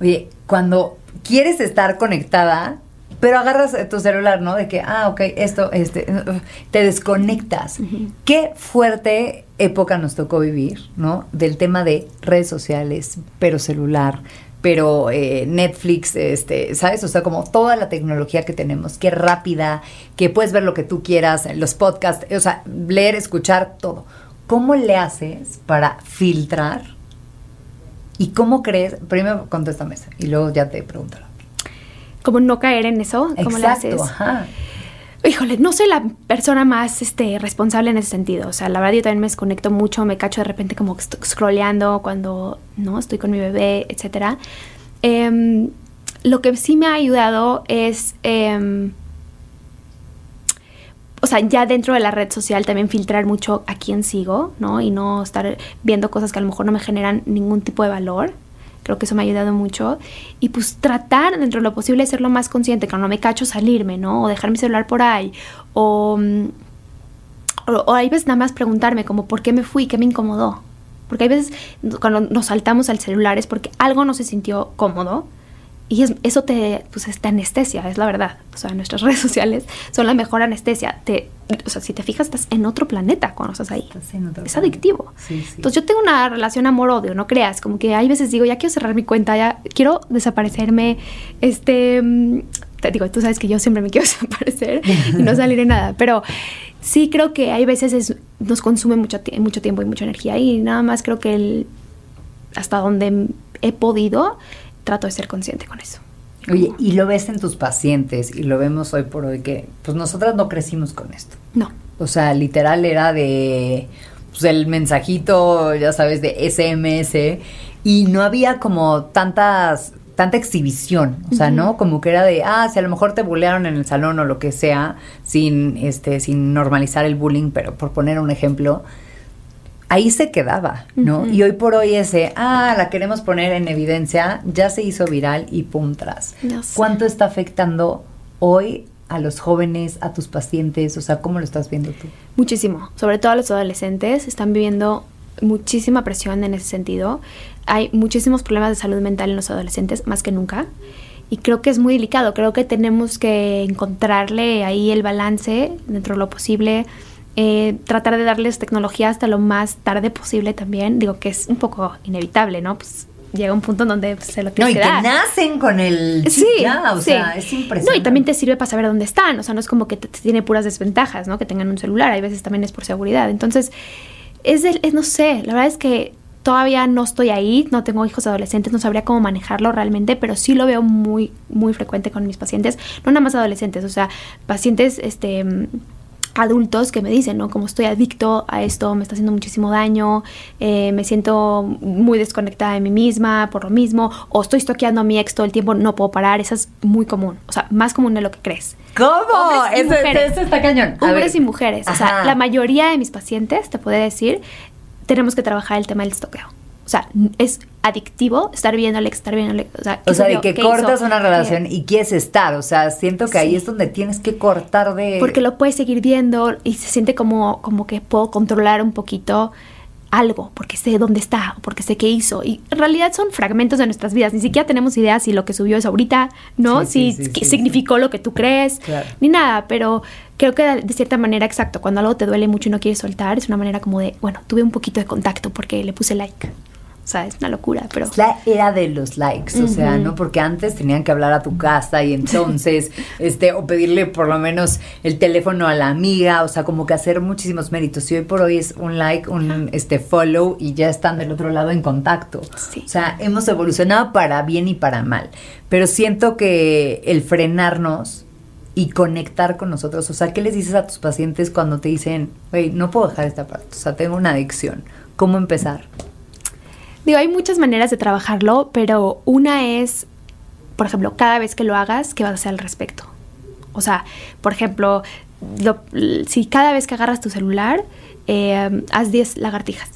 oye, cuando quieres estar conectada, pero agarras tu celular, ¿no? De que, ah, ok, esto, este, te desconectas. Qué fuerte época nos tocó vivir, ¿no? Del tema de redes sociales, pero celular, pero eh, Netflix, este, ¿sabes? O sea, como toda la tecnología que tenemos, qué rápida, que puedes ver lo que tú quieras, los podcasts, o sea, leer, escuchar, todo. ¿Cómo le haces para filtrar? ¿Y cómo crees? Primero contéstame eso y luego ya te pregunto. ¿Cómo no caer en eso? ¿Cómo le haces? Ajá híjole, no soy la persona más este, responsable en ese sentido. O sea, la verdad yo también me desconecto mucho, me cacho de repente como scrolleando cuando no estoy con mi bebé, etc. Em, lo que sí me ha ayudado es, em, o sea, ya dentro de la red social también filtrar mucho a quién sigo, ¿no? Y no estar viendo cosas que a lo mejor no me generan ningún tipo de valor. Creo que eso me ha ayudado mucho. Y pues tratar dentro de lo posible de ser lo más consciente, que no me cacho salirme, ¿no? O dejar mi celular por ahí. O, mm, o, hay veces nada más preguntarme como, ¿por qué me fui? ¿Qué me incomodó? Porque hay veces cuando nos saltamos al celular es porque algo no se sintió cómodo y eso te, pues, es anestesia, es la verdad. O sea, nuestras <laughs> redes sociales son la mejor anestesia. Te, o sea, si te fijas, estás en otro planeta cuando estás ahí. es adictivo. Entonces, yo tengo una relación amor-odio, no creas. Como que hay veces digo, ya quiero cerrar mi cuenta, ya quiero desaparecerme. Este. Mm, te digo, tú sabes que yo siempre me quiero <laughs> desaparecer y no salir en nada. Pero sí creo que hay veces nos consume mucho, mucho tiempo y mucha energía. Y nada más creo que el, hasta donde he podido trato de ser consciente con eso. Oye, y lo ves en tus pacientes y lo vemos hoy por hoy que pues nosotras no crecimos con esto. No. O sea, literal era de pues el mensajito, ya sabes, de SMS y no había como tantas tanta exhibición, o sea, ¿no? Como que era de, ah, si a lo mejor te bullearon en el salón o lo que sea, sin este sin normalizar el bullying, pero por poner un ejemplo, ahí se quedaba, ¿no? Y hoy por hoy ese, ah, la queremos poner en evidencia, ya se hizo viral y pum, tras. ¿Cuánto está afectando hoy a los jóvenes, a tus pacientes? O sea, ¿cómo lo estás viendo tú? Muchísimo, sobre todo a los adolescentes, están viviendo muchísima presión en ese sentido. Hay muchísimos problemas de salud mental en los adolescentes, más que nunca. Y creo que es muy delicado, creo que tenemos que encontrarle ahí el balance dentro de lo posible eh, tratar de darles tecnología hasta lo más tarde posible también. Digo que es un poco inevitable, ¿no? Pues llega un punto en donde pues, se lo No, tienes y que que dar. nacen con el chip Sí, o sí. sea, es impresionante. No, y también te sirve para saber dónde están. O sea, no es como que te, te tiene puras desventajas, ¿no? Que tengan un celular. Hay veces también es por seguridad. Entonces, es, el- es no sé, la verdad es que todavía no estoy ahí, no tengo hijos adolescentes, no sabría cómo manejarlo realmente, pero sí lo veo muy, muy frecuente con mis pacientes. No nada más adolescentes, o sea, pacientes, este... adultos que me dicen, ¿no? Como estoy adicto a esto, me está haciendo muchísimo daño, eh, me siento muy desconectada de mí misma por lo mismo, o estoy toqueando a mi ex todo el tiempo, no puedo parar, eso es muy común, o sea, más común de lo que crees. ¿Cómo? Eso, está cañón. A Hombres ver. y mujeres, o sea, Ajá. la mayoría de mis pacientes, te puedo decir, tenemos que trabajar el tema del estoqueo. O sea, es adictivo estar ex, estar ex, O sea, O ¿qué sea, de que ¿Qué cortas hizo? una ¿Qué- relación y quieres estar. O sea, siento que ahí es donde tienes que cortar de. porque lo puedes seguir viendo y se siente como, como que puedo controlar un poquito algo, porque sé dónde está, o porque sé qué hizo. Y en realidad son fragmentos de nuestras vidas. Ni siquiera tenemos idea si lo que subió es ahorita, ¿no? Sí, si sí, que sí, significó lo que tú crees, Claro. ni nada. Pero creo que de cierta manera, exacto, cuando algo te duele mucho y no quieres soltar, es una manera como de, bueno, tuve un poquito de contacto porque le puse like. O sea, es una locura, pero... Es la era de los likes, o sea. ¿no? Porque antes tenían que hablar a tu casa y entonces, <laughs> este, o pedirle por lo menos el teléfono a la amiga, o sea, como que hacer muchísimos méritos. Y hoy por hoy es un like, un este follow y ya están del otro lado en contacto. Sí. O sea, hemos evolucionado para bien y para mal. Pero siento que el frenarnos y conectar con nosotros, o sea, ¿qué les dices a tus pacientes cuando te dicen, güey, no puedo dejar esta parte, o sea, tengo una adicción? ¿Cómo empezar? Digo, hay muchas maneras de trabajarlo, pero una es, por ejemplo, cada vez que lo hagas, ¿qué vas a hacer al respecto? O sea, por ejemplo, lo- si cada vez que agarras tu celular, eh, haz 10 lagartijas.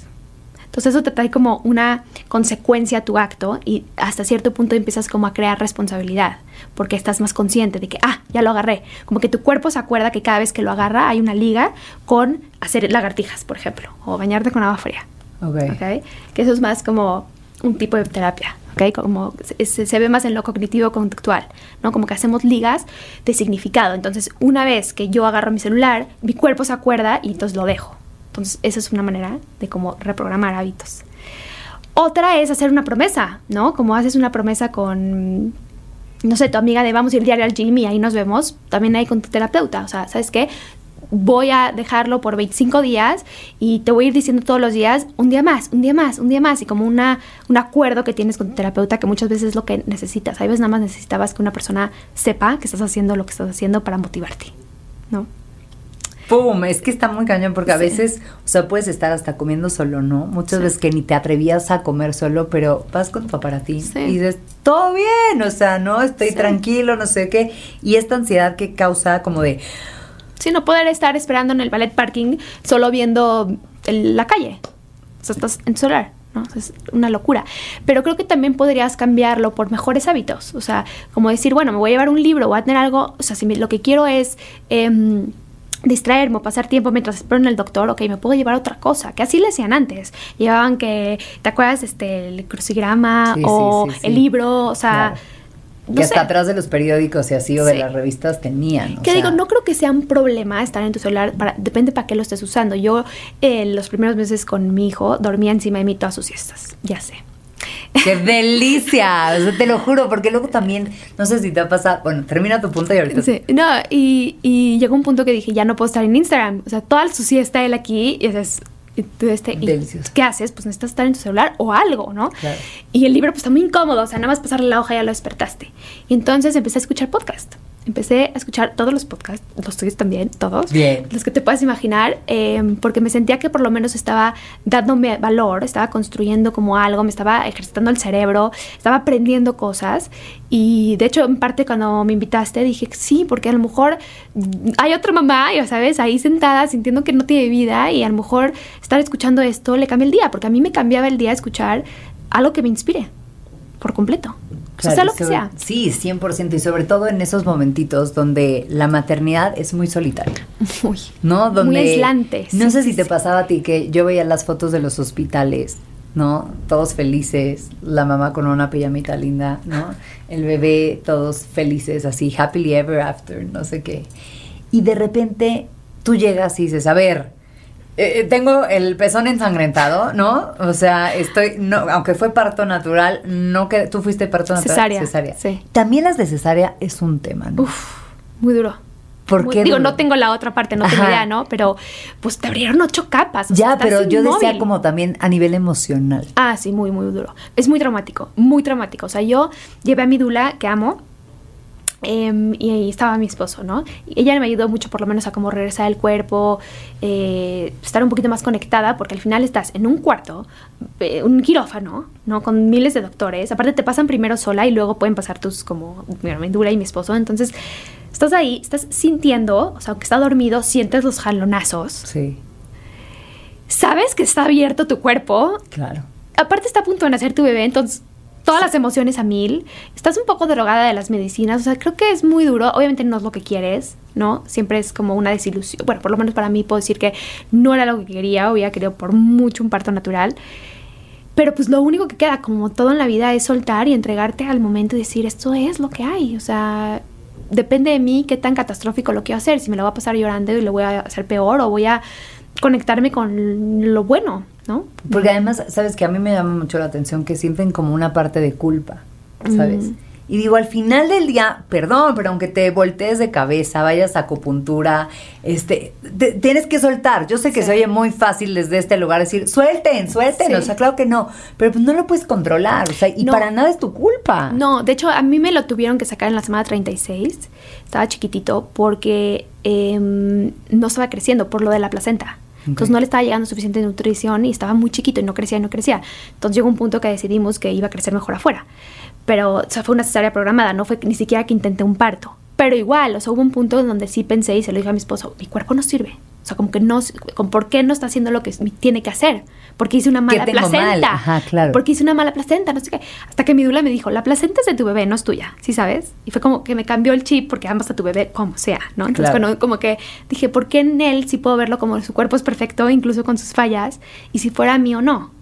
Entonces eso te trae como una consecuencia a tu acto y hasta cierto punto empiezas como a crear responsabilidad, porque estás más consciente de que, ah, ya lo agarré. Como que tu cuerpo se acuerda que cada vez que lo agarra hay una liga con hacer lagartijas, por ejemplo, o bañarte con agua fría. Ok. ¿ok? Que eso es más como un tipo de terapia, ¿ok? Como se, ve más en lo cognitivo-conductual, ¿no? Como que hacemos ligas de significado. Entonces, una vez que yo agarro mi celular, mi cuerpo se acuerda y entonces lo dejo. Entonces, esa es una manera de como reprogramar hábitos. Otra es hacer una promesa, ¿no? Como haces una promesa con, no sé, tu amiga de vamos a ir diario al gym y ahí nos vemos, también ahí con tu terapeuta. O sea, ¿sabes qué? Voy a dejarlo por 25 días y te voy a ir diciendo todos los días un día más, un día más, un día más. Y como una, un acuerdo que tienes con tu terapeuta que muchas veces es lo que necesitas. A veces nada más necesitabas que una persona sepa que estás haciendo lo que estás haciendo para motivarte, ¿no? ¡Pum! Es que está muy cañón porque a Sí. veces, o sea, puedes estar hasta comiendo solo, ¿no? Muchas Sí. veces que ni te atrevías a comer solo, pero vas con tu paparatín Sí. y dices, todo bien, o sea, no, estoy tranquilo, no sé qué. Y esta ansiedad que causa como de, Sí, no poder estar esperando en el ballet parking solo viendo el- la calle. O sea, estás en celular, ¿no? Es una locura. Pero creo que también podrías cambiarlo por mejores hábitos. O sea, como decir, bueno, me voy a llevar un libro, voy a tener algo. O sea, si me- lo que quiero es. em, distraerme o pasar tiempo mientras espero en el doctor, ok, me puedo llevar otra cosa, que así le hacían antes. Llevaban que, ¿te acuerdas? Este, el crucigrama sí, o sí, sí. el libro, o sea, Claro. No que hasta sé. atrás de los periódicos y así o de las revistas tenían. Que digo, no creo que sea un problema estar en tu celular, para, depende para qué lo estés usando. Yo eh, los primeros meses con mi hijo dormía encima de mí todas sus siestas, ya sé. ¡Qué <laughs> delicia! O sea, te lo juro, porque luego también, no sé si te ha pasado, bueno, termina tu punto y ahorita. Sí, no, y, y llegó un punto que dije, ya no puedo estar en Instagram. O sea, toda su siesta él aquí, y es y tú este, y. ¿qué haces? Pues necesitas estar en tu celular o algo, ¿no? Claro. Y el libro pues está muy incómodo, o sea, nada más pasarle la hoja y ya lo despertaste. Y entonces empecé a escuchar podcast. Empecé a escuchar todos los podcasts, los tuyos también, todos. Bien. Los que te puedas imaginar, eh, porque me sentía que por lo menos estaba dándome valor, estaba construyendo como algo, me estaba ejercitando el cerebro, estaba aprendiendo cosas. Y de hecho, en parte cuando me invitaste, dije sí, porque a lo mejor hay otra mamá, ya sabes, ahí sentada sintiendo que no tiene vida y a lo mejor estar escuchando esto le cambia el día, porque a mí me cambiaba el día escuchar algo que me inspire por completo. O sea, Claro, sea lo que sobre- sea. Sí, 100%. Y sobre todo en esos momentitos donde la maternidad es muy solitaria. <laughs> Uy, ¿no? Donde, Muy aislante. No sí, sé sí, si te sí. pasaba a ti que yo veía las fotos de los hospitales, ¿no? Todos felices, la mamá con una pijamita linda, ¿no? El bebé, todos felices, así, happily ever after, no sé qué. Y de repente tú llegas y dices, a ver, eh, eh, tengo el pezón ensangrentado, ¿no? O sea, estoy, no, aunque fue parto natural, no que tú fuiste parto natural. Cesárea. Sí. También las de cesárea es un tema, ¿no? Uf, muy duro. ¿Por qué? Digo, no tengo la otra parte, no tengo idea, ¿no? Pero pues te abrieron ocho capas. ya, pero yo decía como también a nivel emocional. Ah, sí, muy, muy duro. Es muy traumático, muy traumático. O sea, yo llevé a mi dula, que amo, Em, y ahí estaba mi esposo, ¿no? Y ella me ayudó mucho por lo menos a cómo regresar el cuerpo, eh, estar un poquito más conectada, porque al final estás en un cuarto, eh, un quirófano, ¿no? Con miles de doctores. Aparte te pasan primero sola y luego pueden pasar tus como mi dura y mi esposo. Entonces estás ahí, estás sintiendo, o sea, aunque está dormido, sientes los jalonazos. Sí. Sabes que está abierto tu cuerpo. Claro. Aparte está a punto de nacer tu bebé, entonces todas las emociones a mil, estás un poco drogada de las medicinas, o sea, creo que es muy duro, obviamente no es lo que quieres, ¿no? Siempre es como una desilusión, bueno, por lo menos para mí puedo decir que no era lo que quería, había querido por mucho un parto natural, pero pues lo único que queda, como todo en la vida, es soltar y entregarte al momento y decir, esto es lo que hay, o sea, depende de mí qué tan catastrófico lo quiero hacer, si me lo voy a pasar llorando y lo voy a hacer peor o voy a conectarme con lo bueno, ¿no? Porque además, sabes que a mí me llama mucho la atención que sienten como una parte de culpa, ¿sabes? Y digo, al final del día, perdón, pero aunque te voltees de cabeza, vayas a acupuntura, este, tienes que soltar. Yo sé que se oye muy fácil desde este lugar decir, suelten, suelten. O sea, claro que no. Pero pues no lo puedes controlar. O sea, y para nada es tu culpa. No, de hecho, a mí me lo tuvieron que sacar en la semana 36. Estaba chiquitito porque em, no estaba creciendo por lo de la placenta. Entonces no le estaba llegando suficiente nutrición y estaba muy chiquito y no crecía y no crecía. Entonces llegó un punto que decidimos que iba a crecer mejor afuera. Pero o sea, fue una cesárea programada, no fue ni siquiera que intenté un parto. Pero igual, o sea, hubo un punto en donde sí pensé y se lo dije a mi esposo, mi cuerpo no sirve. O sea, como que no, ¿por qué no está haciendo lo que tiene que hacer? Porque hice una mala placenta. Ajá, claro. Porque hice una mala placenta, no sé qué. Hasta que mi dula me dijo, la placenta es de tu bebé, no es tuya, ¿sí sabes? Y fue como que me cambió el chip porque ambas a tu bebé como sea, ¿no? Entonces, bueno, como que dije, ¿por qué en él sí puedo verlo como su cuerpo es perfecto, incluso con sus fallas? Y si fuera mío, no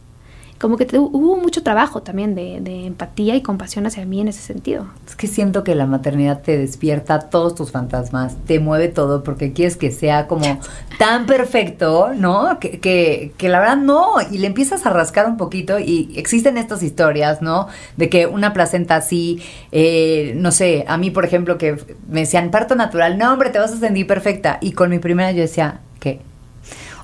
como que hubo mucho trabajo también de, empatía y compasión hacia mí en ese sentido. Es que siento que la maternidad te despierta todos tus fantasmas, te mueve todo porque quieres que sea como tan perfecto, ¿no? Que, que, que la verdad no, y le empiezas a rascar un poquito y existen estas historias, ¿no? De que una placenta así, eh, no sé, a mí por ejemplo que me decían parto natural, no hombre, te vas a sentir perfecta, y con mi primera yo decía, ¿qué?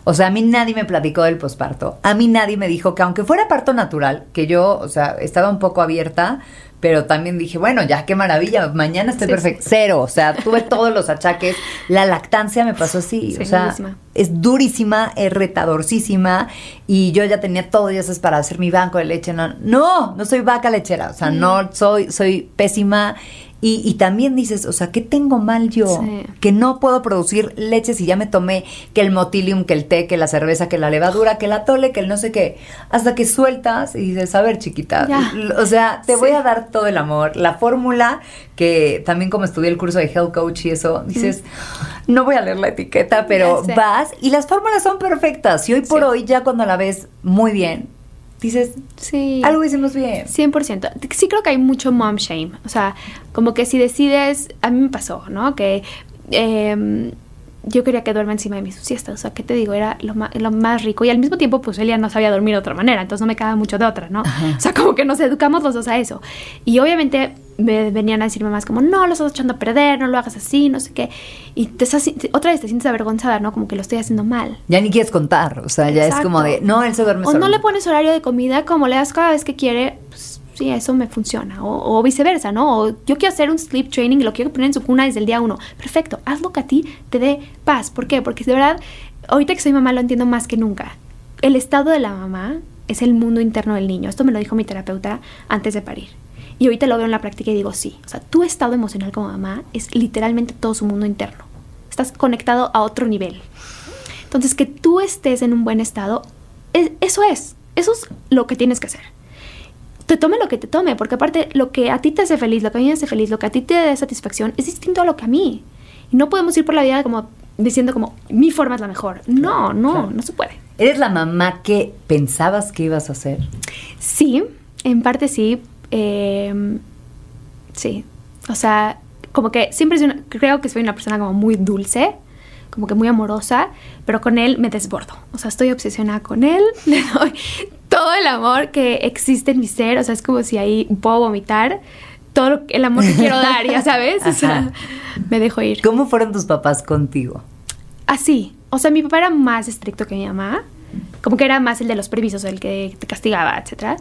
O sea, a mí nadie me platicó del posparto. A mí nadie me dijo que aunque fuera parto natural, que yo, o sea, estaba un poco abierta, pero también dije, bueno, ya qué maravilla, mañana estoy perfecto. Cero, o sea, tuve todos los achaques. La lactancia me pasó así, o sea, es durísima, es retadorcísima y yo ya tenía todo y eso es para hacer mi banco de leche. No, no, no soy vaca lechera, o sea, no soy, soy pésima y, también dices, o sea, ¿qué tengo mal yo? Que no puedo producir leche si ya me tomé que el motilium, que el té, que la cerveza, que la levadura, que la tole, que el no sé qué. Hasta que sueltas y dices, a ver, chiquita, o sea, te voy a dar todo el amor. La fórmula, que también como estudié el curso de Health Coach y eso, dices, no voy a leer la etiqueta, pero vas y las fórmulas son perfectas. Y hoy por hoy, ya cuando la ves muy bien, dices, sí. algo hicimos bien. 100%. Sí creo que hay mucho mom shame. O sea, como que si decides, a mí me pasó, ¿no? Que eh, yo quería que duerma encima de mis siestas. O sea, ¿qué te digo? Era lo más, lo más rico. Y al mismo tiempo, pues Elia no sabía dormir de otra manera. Entonces no me quedaba mucho de otra, ¿no? O sea, como que nos educamos los dos a eso. Y obviamente me venían a decirme más como, no, lo estás echando a perder, no lo hagas así, no sé qué. Y te otra vez te sientes avergonzada, ¿no? Como que lo estoy haciendo mal. Ya ni quieres contar. O sea, ya es como de, no, él se duerme O no le pones horario de comida, como le das cada vez que quiere, pues sí, eso me funciona. O, viceversa, ¿no? O yo quiero hacer un sleep training y lo quiero poner en su cuna desde el día uno. Perfecto, haz lo que a ti te dé paz. ¿Por qué? Porque de verdad, ahorita que soy mamá lo entiendo más que nunca. El estado de la mamá es el mundo interno del niño. Esto me lo dijo mi terapeuta antes de parir. Y ahorita lo veo en la práctica y digo, sí. O sea, tu estado emocional como mamá es literalmente todo su mundo interno. Estás conectado a otro nivel. Entonces, que tú estés en un buen estado, eso es. Eso es lo que tienes que hacer te tome lo que te tome, porque aparte lo que a ti te hace feliz, lo que a mí me hace feliz, lo que a ti te da satisfacción es distinto a lo que a mí. Y no podemos ir por la vida como diciendo como mi forma es la mejor. No, no, no se puede. ¿Eres la mamá que pensabas que ibas a ser? Sí, en parte sí. Em, sí. O sea, como que siempre creo que soy una persona como muy dulce, como que muy amorosa, pero con él me desbordo. O sea, estoy obsesionada con él, <laughs> le doy todo el amor que existe en mi ser, o sea, es como si ahí puedo vomitar todo el amor que quiero dar, ya sabes, o sea, me dejo ir. ¿Cómo fueron tus papás contigo? Así, o sea, mi papá era más estricto que mi mamá, como que era más el de los permisos, el que te castigaba, etcétera.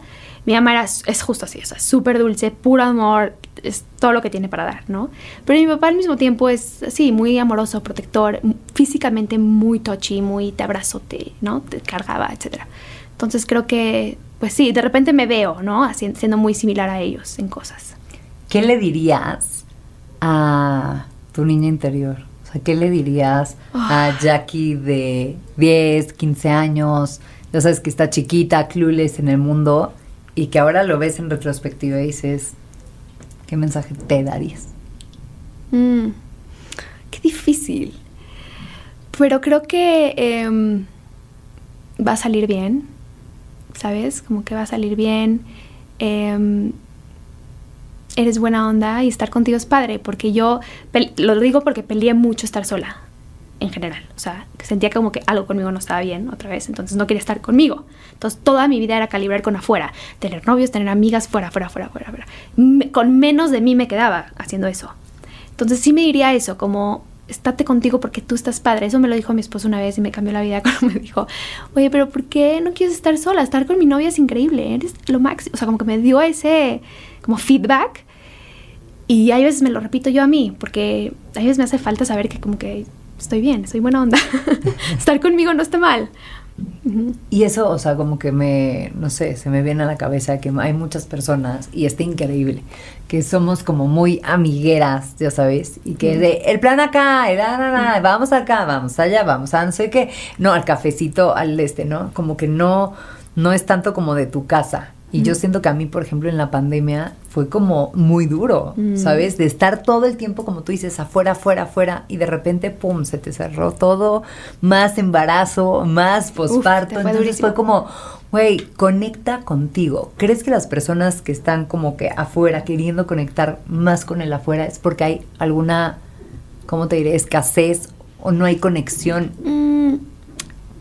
Mi mamá era, es justo así, o sea, súper dulce, puro amor, es todo lo que tiene para dar, ¿no? Pero mi papá al mismo tiempo es así, muy amoroso, protector, físicamente muy touchy, muy te abrazo, te, ¿no? Te cargaba, etcétera. Entonces creo que, pues sí, de repente me veo, ¿no? Siendo muy similar a ellos en cosas. ¿Qué le dirías a tu niña interior? ¿Qué le dirías a Ah. Jackie de 10, 15 años? Ya sabes que está chiquita, clueless en el mundo y que ahora lo ves en retrospectiva y dices, ¿qué mensaje te darías? Mm, qué difícil. Pero creo que em, va a salir bien, ¿sabes? Como que va a salir bien. em, eres buena onda y estar contigo es padre, porque yo, lo digo porque peleé mucho estar sola, en general. O sea, sentía como que algo conmigo no estaba bien otra vez, entonces no quería estar conmigo. Entonces toda mi vida era calibrar con afuera, tener novios, tener amigas, fuera, fuera, fuera, fuera, fuera. Con menos de mí me quedaba haciendo eso. Entonces sí me diría eso, como estate contigo porque tú estás padre. Eso me lo dijo mi esposo una vez y me cambió la vida <laughs> cuando me dijo, oye, pero ¿por qué no quieres estar sola? Estar con mi novia es increíble, eres lo máximo. O sea, como que me dio ese como feedback y hay veces me lo repito yo a mí, porque a veces me hace falta saber que como que estoy bien, soy buena onda. <laughs> estar conmigo no está mal. Y eso, o sea, como que me, no sé, se me viene a la cabeza que hay muchas personas, y está increíble, que somos como muy amigueras, ya sabes, y que de, el plan acá, el, ah, na, na, vamos acá, vamos allá, vamos a no sé qué, no, al cafecito, al este, ¿no? Como que no, no es tanto como de tu casa. Y yo siento que a mí, por ejemplo, en la pandemia fue como muy duro, Mm. ¿sabes? De estar todo el tiempo, como tú dices, afuera, afuera, afuera, y de repente, pum, se te cerró todo, más embarazo, más posparto. Entonces durísimo. fue como, güey, conecta contigo. ¿Crees que las personas que están como que afuera, queriendo conectar más con el afuera, es porque hay alguna, ¿cómo te diré?, escasez o no hay conexión? Mm,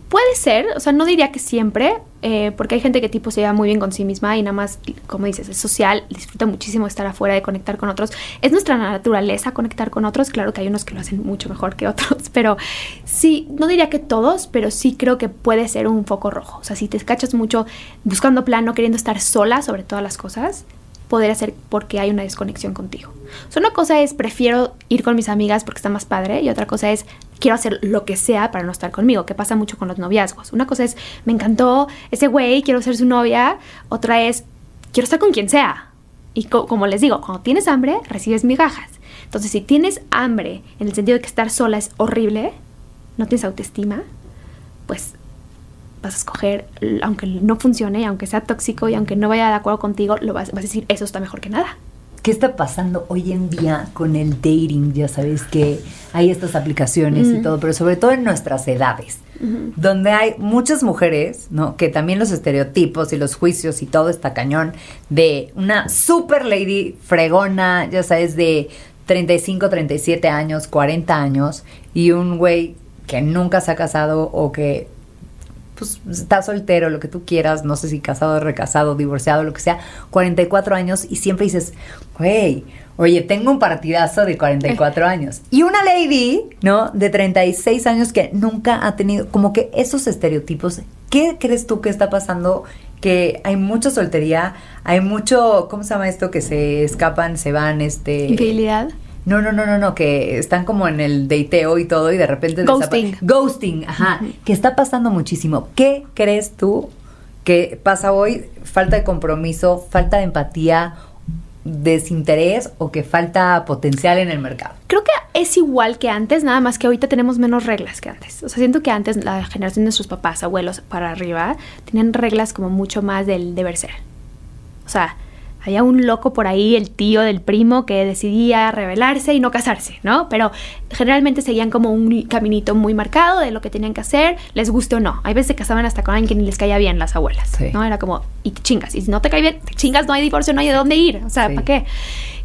puede ser, o sea, no diría que siempre, eh, porque hay gente que tipo se lleva muy bien con sí misma y nada más, como dices, es social, disfruta muchísimo estar afuera de conectar con otros. Es nuestra naturaleza conectar con otros, claro que hay unos que lo hacen mucho mejor que otros, <laughs> pero sí, no diría que todos, pero sí creo que puede ser un foco rojo. O sea, si te cachas mucho buscando plan, no queriendo estar sola sobre todas las cosas, podría ser porque hay una desconexión contigo. O sea, una cosa es prefiero ir con mis amigas porque está más padre y otra cosa es quiero hacer lo que sea para no estar conmigo, que pasa mucho con los noviazgos. Una cosa es me encantó ese güey, quiero ser su novia, otra es quiero estar con quien sea. Y co- como les digo, cuando tienes hambre, recibes migajas. Entonces, si tienes hambre en el sentido de que estar sola es horrible, no tienes autoestima, pues vas a escoger, aunque no funcione, aunque sea tóxico y aunque no vaya de acuerdo contigo, lo vas, vas a decir, eso está mejor que nada. ¿Qué está pasando hoy en día con el dating? Ya sabes que hay estas aplicaciones y Mm. todo, pero sobre todo en nuestras edades, donde hay muchas mujeres, ¿no? Que también los estereotipos y los juicios y todo está cañón de una super lady fregona, ya sabes, de 35, 37 años, 40 años y un güey que nunca se ha casado o que pues está soltero, lo que tú quieras, no sé si casado, recasado, divorciado, lo que sea, 44 años y siempre dices, güey, oye, tengo un partidazo de 44 <laughs> años. Y una lady, ¿no? De 36 años que nunca ha tenido, como que esos estereotipos, ¿qué crees tú que está pasando? Que hay mucha soltería, hay mucho, ¿cómo se llama esto? Que se escapan, se van, este... Infidelidad. No, no, no, no, no, que están como en el dateo y todo y de repente... Ghosting. Ghosting, ajá, que está pasando muchísimo. ¿Qué crees tú que pasa hoy? ¿Falta de compromiso, falta de empatía, desinterés o que falta potencial en el mercado? Creo que es igual que antes, nada más que ahorita tenemos menos reglas que antes. O sea, siento que antes la generación de nuestros papás, abuelos para arriba, tenían reglas como mucho más del deber ser. O sea, había un loco por ahí, el tío del primo, que decidía rebelarse y no casarse, ¿no? Pero generalmente seguían como un caminito muy marcado de lo que tenían que hacer, les guste o no. Hay veces se casaban hasta con alguien que ni les caía bien las abuelas, Sí. ¿no? Era como, y te chingas. Y si no te cae bien, te chingas, no hay divorcio, no hay de dónde ir. O sea, Sí. ¿para qué?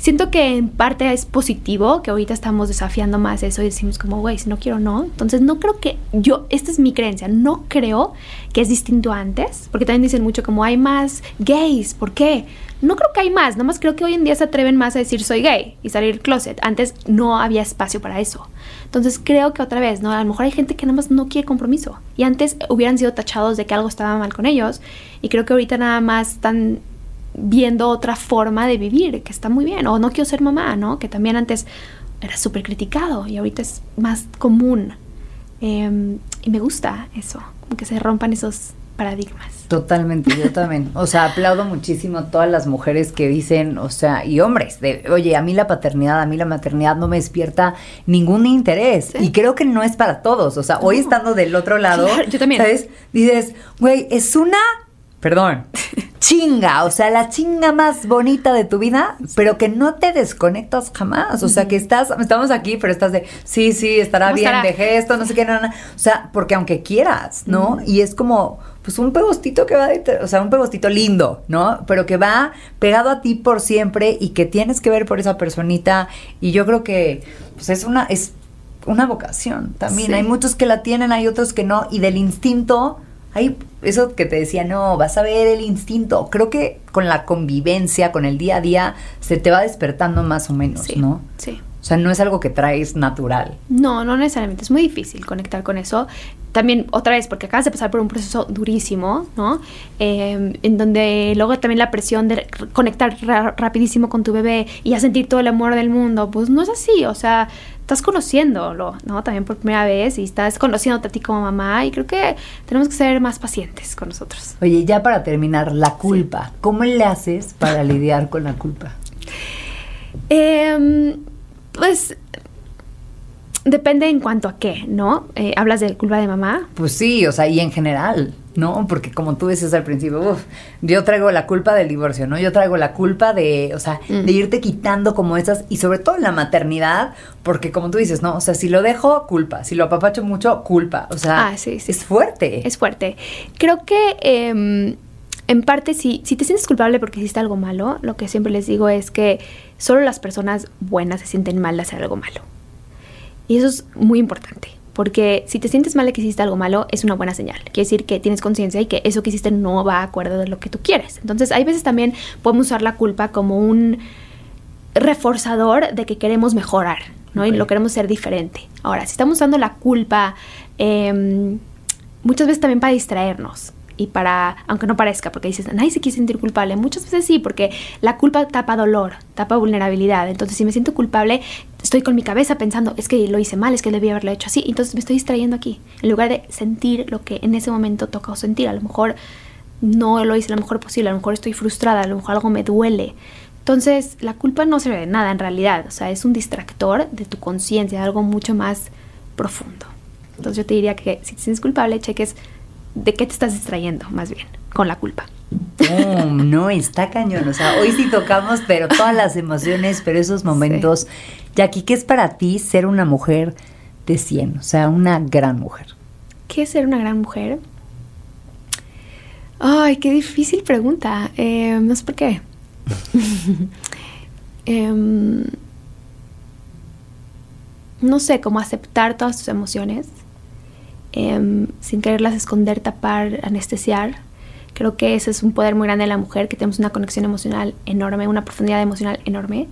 Siento que en parte es positivo, que ahorita estamos desafiando más eso y decimos como, güey, si no quiero, no. Entonces no creo que yo, esta es mi creencia, no creo que es distinto antes, porque también dicen mucho como hay más gays, ¿por qué? No creo que hay más, nomás creo que hoy en día se atreven más a decir soy gay y salir closet. Antes no había espacio para eso. Entonces creo que otra vez, ¿no? A lo mejor hay gente que nada más no quiere compromiso. Y antes hubieran sido tachados de que algo estaba mal con ellos. Y creo que ahorita nada más están viendo otra forma de vivir, que está muy bien. O no quiero ser mamá, ¿no? Que también antes era súper criticado y ahorita es más común. Em, y me gusta eso, que se rompan esos paradigmas. Totalmente, yo <laughs> también. O sea, aplaudo muchísimo a todas las mujeres que dicen, o sea, y hombres, de, oye, a mí la paternidad, a mí la maternidad no me despierta ningún interés. Y creo que no es para todos. O sea, hoy estando del otro lado, yo también. ¿sabes? Dices, güey, es una perdón, <laughs> chinga, o sea, la chinga más bonita de tu vida, pero que no te desconectas jamás. O sea, que estás, estamos aquí, pero estás de, sí, sí, estará bien, dejé esto, no sé qué, no, no. O sea, porque aunque quieras, ¿no? Y es como, pues un pegostito que va, de, o sea, un pegostito lindo, ¿no? Pero que va pegado a ti por siempre y que tienes que ver por esa personita. Y yo creo que, pues es una, es una vocación también. Hay muchos que la tienen, hay otros que no. Y del instinto hay eso que te decía, no, vas a ver el instinto. Creo que con la convivencia, con el día a día, se te va despertando más o menos, ¿no? Sí. O sea, no es algo que traes natural. No, no necesariamente. Es muy difícil conectar con eso. También, otra vez, porque acabas de pasar por un proceso durísimo, ¿no? Em, en donde luego también la presión de conectar rapidísimo con tu bebé y a sentir todo el amor del mundo, pues no es así. O sea, estás conociéndolo, ¿no? También por primera vez y estás conociéndote a ti como mamá y creo que tenemos que ser más pacientes con nosotros. Oye, ya para terminar, la culpa. ¿Cómo le haces para lidiar con la culpa? Eh, pues depende en cuanto a qué, ¿no? Eh, ¿Hablas de culpa de mamá? Pues sí, o sea, y en general, ¿no? Porque como tú dices al principio, yo traigo la culpa del divorcio, ¿no? Yo traigo la culpa de, o sea, de irte quitando como esas, y sobre todo en la maternidad, porque como tú dices, ¿no? O sea, si lo dejo, culpa, si lo apapacho mucho, culpa, o sea, ah, sí, es fuerte. Es fuerte. Creo que... Em, en parte, si, si te sientes culpable porque hiciste algo malo, lo que siempre les digo es que solo las personas buenas se sienten mal de hacer algo malo. Y eso es muy importante, porque si te sientes mal de que hiciste algo malo, es una buena señal. Quiere decir que tienes conciencia y que eso que hiciste no va a acuerdo de lo que tú quieres. Entonces, hay veces también podemos usar la culpa como un reforzador de que queremos mejorar, ¿no? Y lo queremos ser diferente. Ahora, si estamos usando la culpa, em, muchas veces también para distraernos y para, aunque no parezca, porque dices, nadie se quiere sentir culpable. Muchas veces sí, porque la culpa tapa dolor, tapa vulnerabilidad. Entonces, si me siento culpable, estoy con mi cabeza pensando, es que lo hice mal, es que debía haberlo hecho así. Entonces me estoy distrayendo aquí, en lugar de sentir lo que en ese momento toca o sentir. A lo mejor no lo hice lo mejor posible, a lo mejor estoy frustrada, a lo mejor algo me duele. Entonces, la culpa no sirve de nada en realidad. O sea, es un distractor de tu conciencia, de algo mucho más profundo. Entonces, yo te diría que si te sientes culpable, cheques de qué te estás distrayendo, más bien, con la culpa. no, está cañón. O sea, hoy sí tocamos, pero todas las emociones, pero esos <laughs> momentos. Jackie, ¿qué es para ti ser una mujer de 100? O sea, una gran mujer. ¿Qué es ser una gran mujer? Ay, qué difícil pregunta. Eh, no sé por qué. <laughs> Em, no sé, cómo aceptar todas tus emociones Em, sin quererlas esconder, tapar, anestesiar. Creo que ese es un poder muy grande de la mujer, que tenemos una conexión emocional enorme, una profundidad emocional enorme.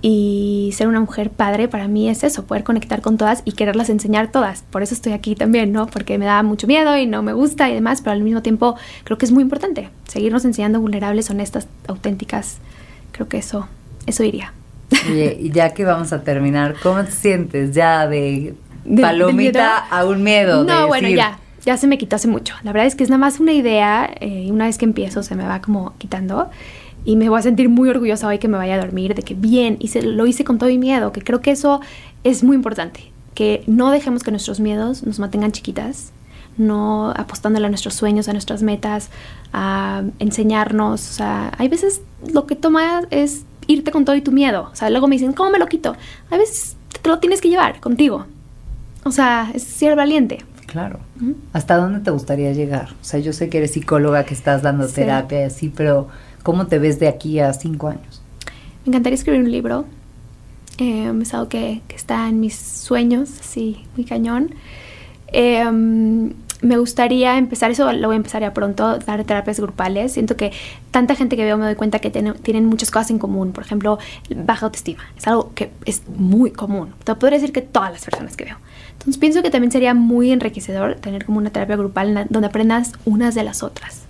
Y ser una mujer padre para mí es eso, poder conectar con todas y quererlas enseñar todas. Por eso estoy aquí también, ¿no? Porque me da mucho miedo y no me gusta y demás, pero al mismo tiempo creo que es muy importante seguirnos enseñando vulnerables, honestas, auténticas. Creo que eso, eso iría. y ya que vamos a terminar, ¿cómo te sientes ya de palomita a un miedo. No, bueno, ya, ya se me quitó hace mucho. La verdad es que es nada más una idea eh, y una vez que empiezo se me va como quitando y me voy a sentir muy orgullosa hoy que me vaya a dormir de que bien, hice, lo hice con todo mi miedo, que creo que eso es muy importante, que no dejemos que nuestros miedos nos mantengan chiquitas, no apostándole a nuestros sueños, a nuestras metas, a enseñarnos. O sea, hay veces lo que toma es irte con todo y tu miedo. O sea, luego me dicen, ¿cómo me lo quito? A veces te lo tienes que llevar contigo. O sea, es ser valiente. Claro. ¿Hasta dónde te gustaría llegar? O sea, yo sé que eres psicóloga, que estás dando terapia y así, pero ¿cómo te ves de aquí a cinco años? Me encantaría escribir un libro. Em, es algo que, que, está en mis sueños, así, muy cañón. Em, me gustaría empezar, eso lo voy a empezar ya pronto, dar terapias grupales. Siento que tanta gente que veo me doy cuenta que tienen muchas cosas en común. Por ejemplo, baja autoestima. Es algo que es muy común. Te podría decir que todas las personas que veo. Entonces pienso que también sería muy enriquecedor tener como una terapia grupal donde aprendas unas de las otras.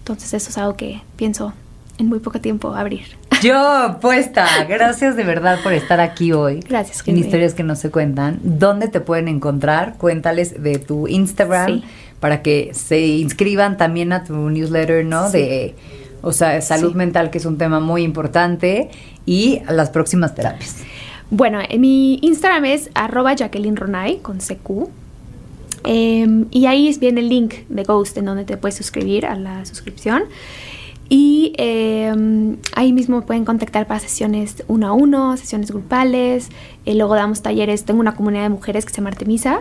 Entonces eso es algo que pienso en muy poco tiempo abrir. <laughs> Yo, puesta. Gracias de verdad por estar aquí hoy. Gracias, En Historias que no se cuentan. ¿Dónde te pueden encontrar? Cuéntales de tu Instagram para que se inscriban también a tu newsletter, ¿no? De, o sea, salud mental, que es un tema muy importante, y las próximas terapias. Bueno, mi Instagram es arroba Jacqueline Ronay con CQ. Em, y ahí viene el link de Ghost en donde te puedes suscribir a la suscripción. Y em, ahí mismo pueden contactar para sesiones uno a uno, sesiones grupales. Eh, luego damos talleres. Tengo una comunidad de mujeres que se llama Artemisa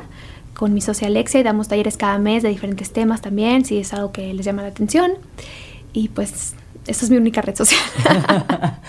con mi socia Alexia y damos talleres cada mes de diferentes temas también, si es algo que les llama la atención. Y pues esa es mi única red social. <laughs>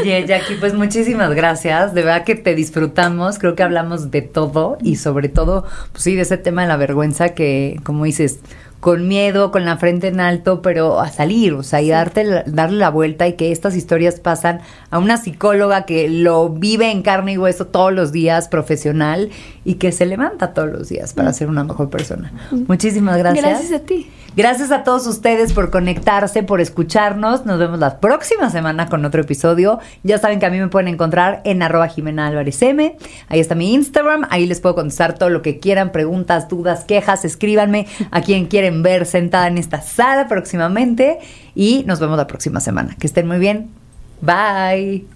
Oye, Jackie, pues muchísimas gracias. De verdad que te disfrutamos. Creo que hablamos de todo y sobre todo, pues sí, de ese tema de la vergüenza que, como dices, con miedo, con la frente en alto, pero a salir, o sea, y darte, darle la vuelta y que estas historias pasan a una psicóloga que lo vive en carne y hueso todos los días, profesional, y que se levanta todos los días para mm. ser una mejor persona. Mm. Muchísimas gracias. Gracias a ti. Gracias a todos ustedes por conectarse, por escucharnos. Nos vemos la próxima semana con otro episodio. Ya saben que a mí me pueden encontrar en arroba Jimena Álvarez M. Ahí está mi Instagram. Ahí les puedo contestar todo lo que quieran, preguntas, dudas, quejas. Escríbanme a quien quieren ver sentada en esta sala próximamente. Y nos vemos la próxima semana. Que estén muy bien. Bye.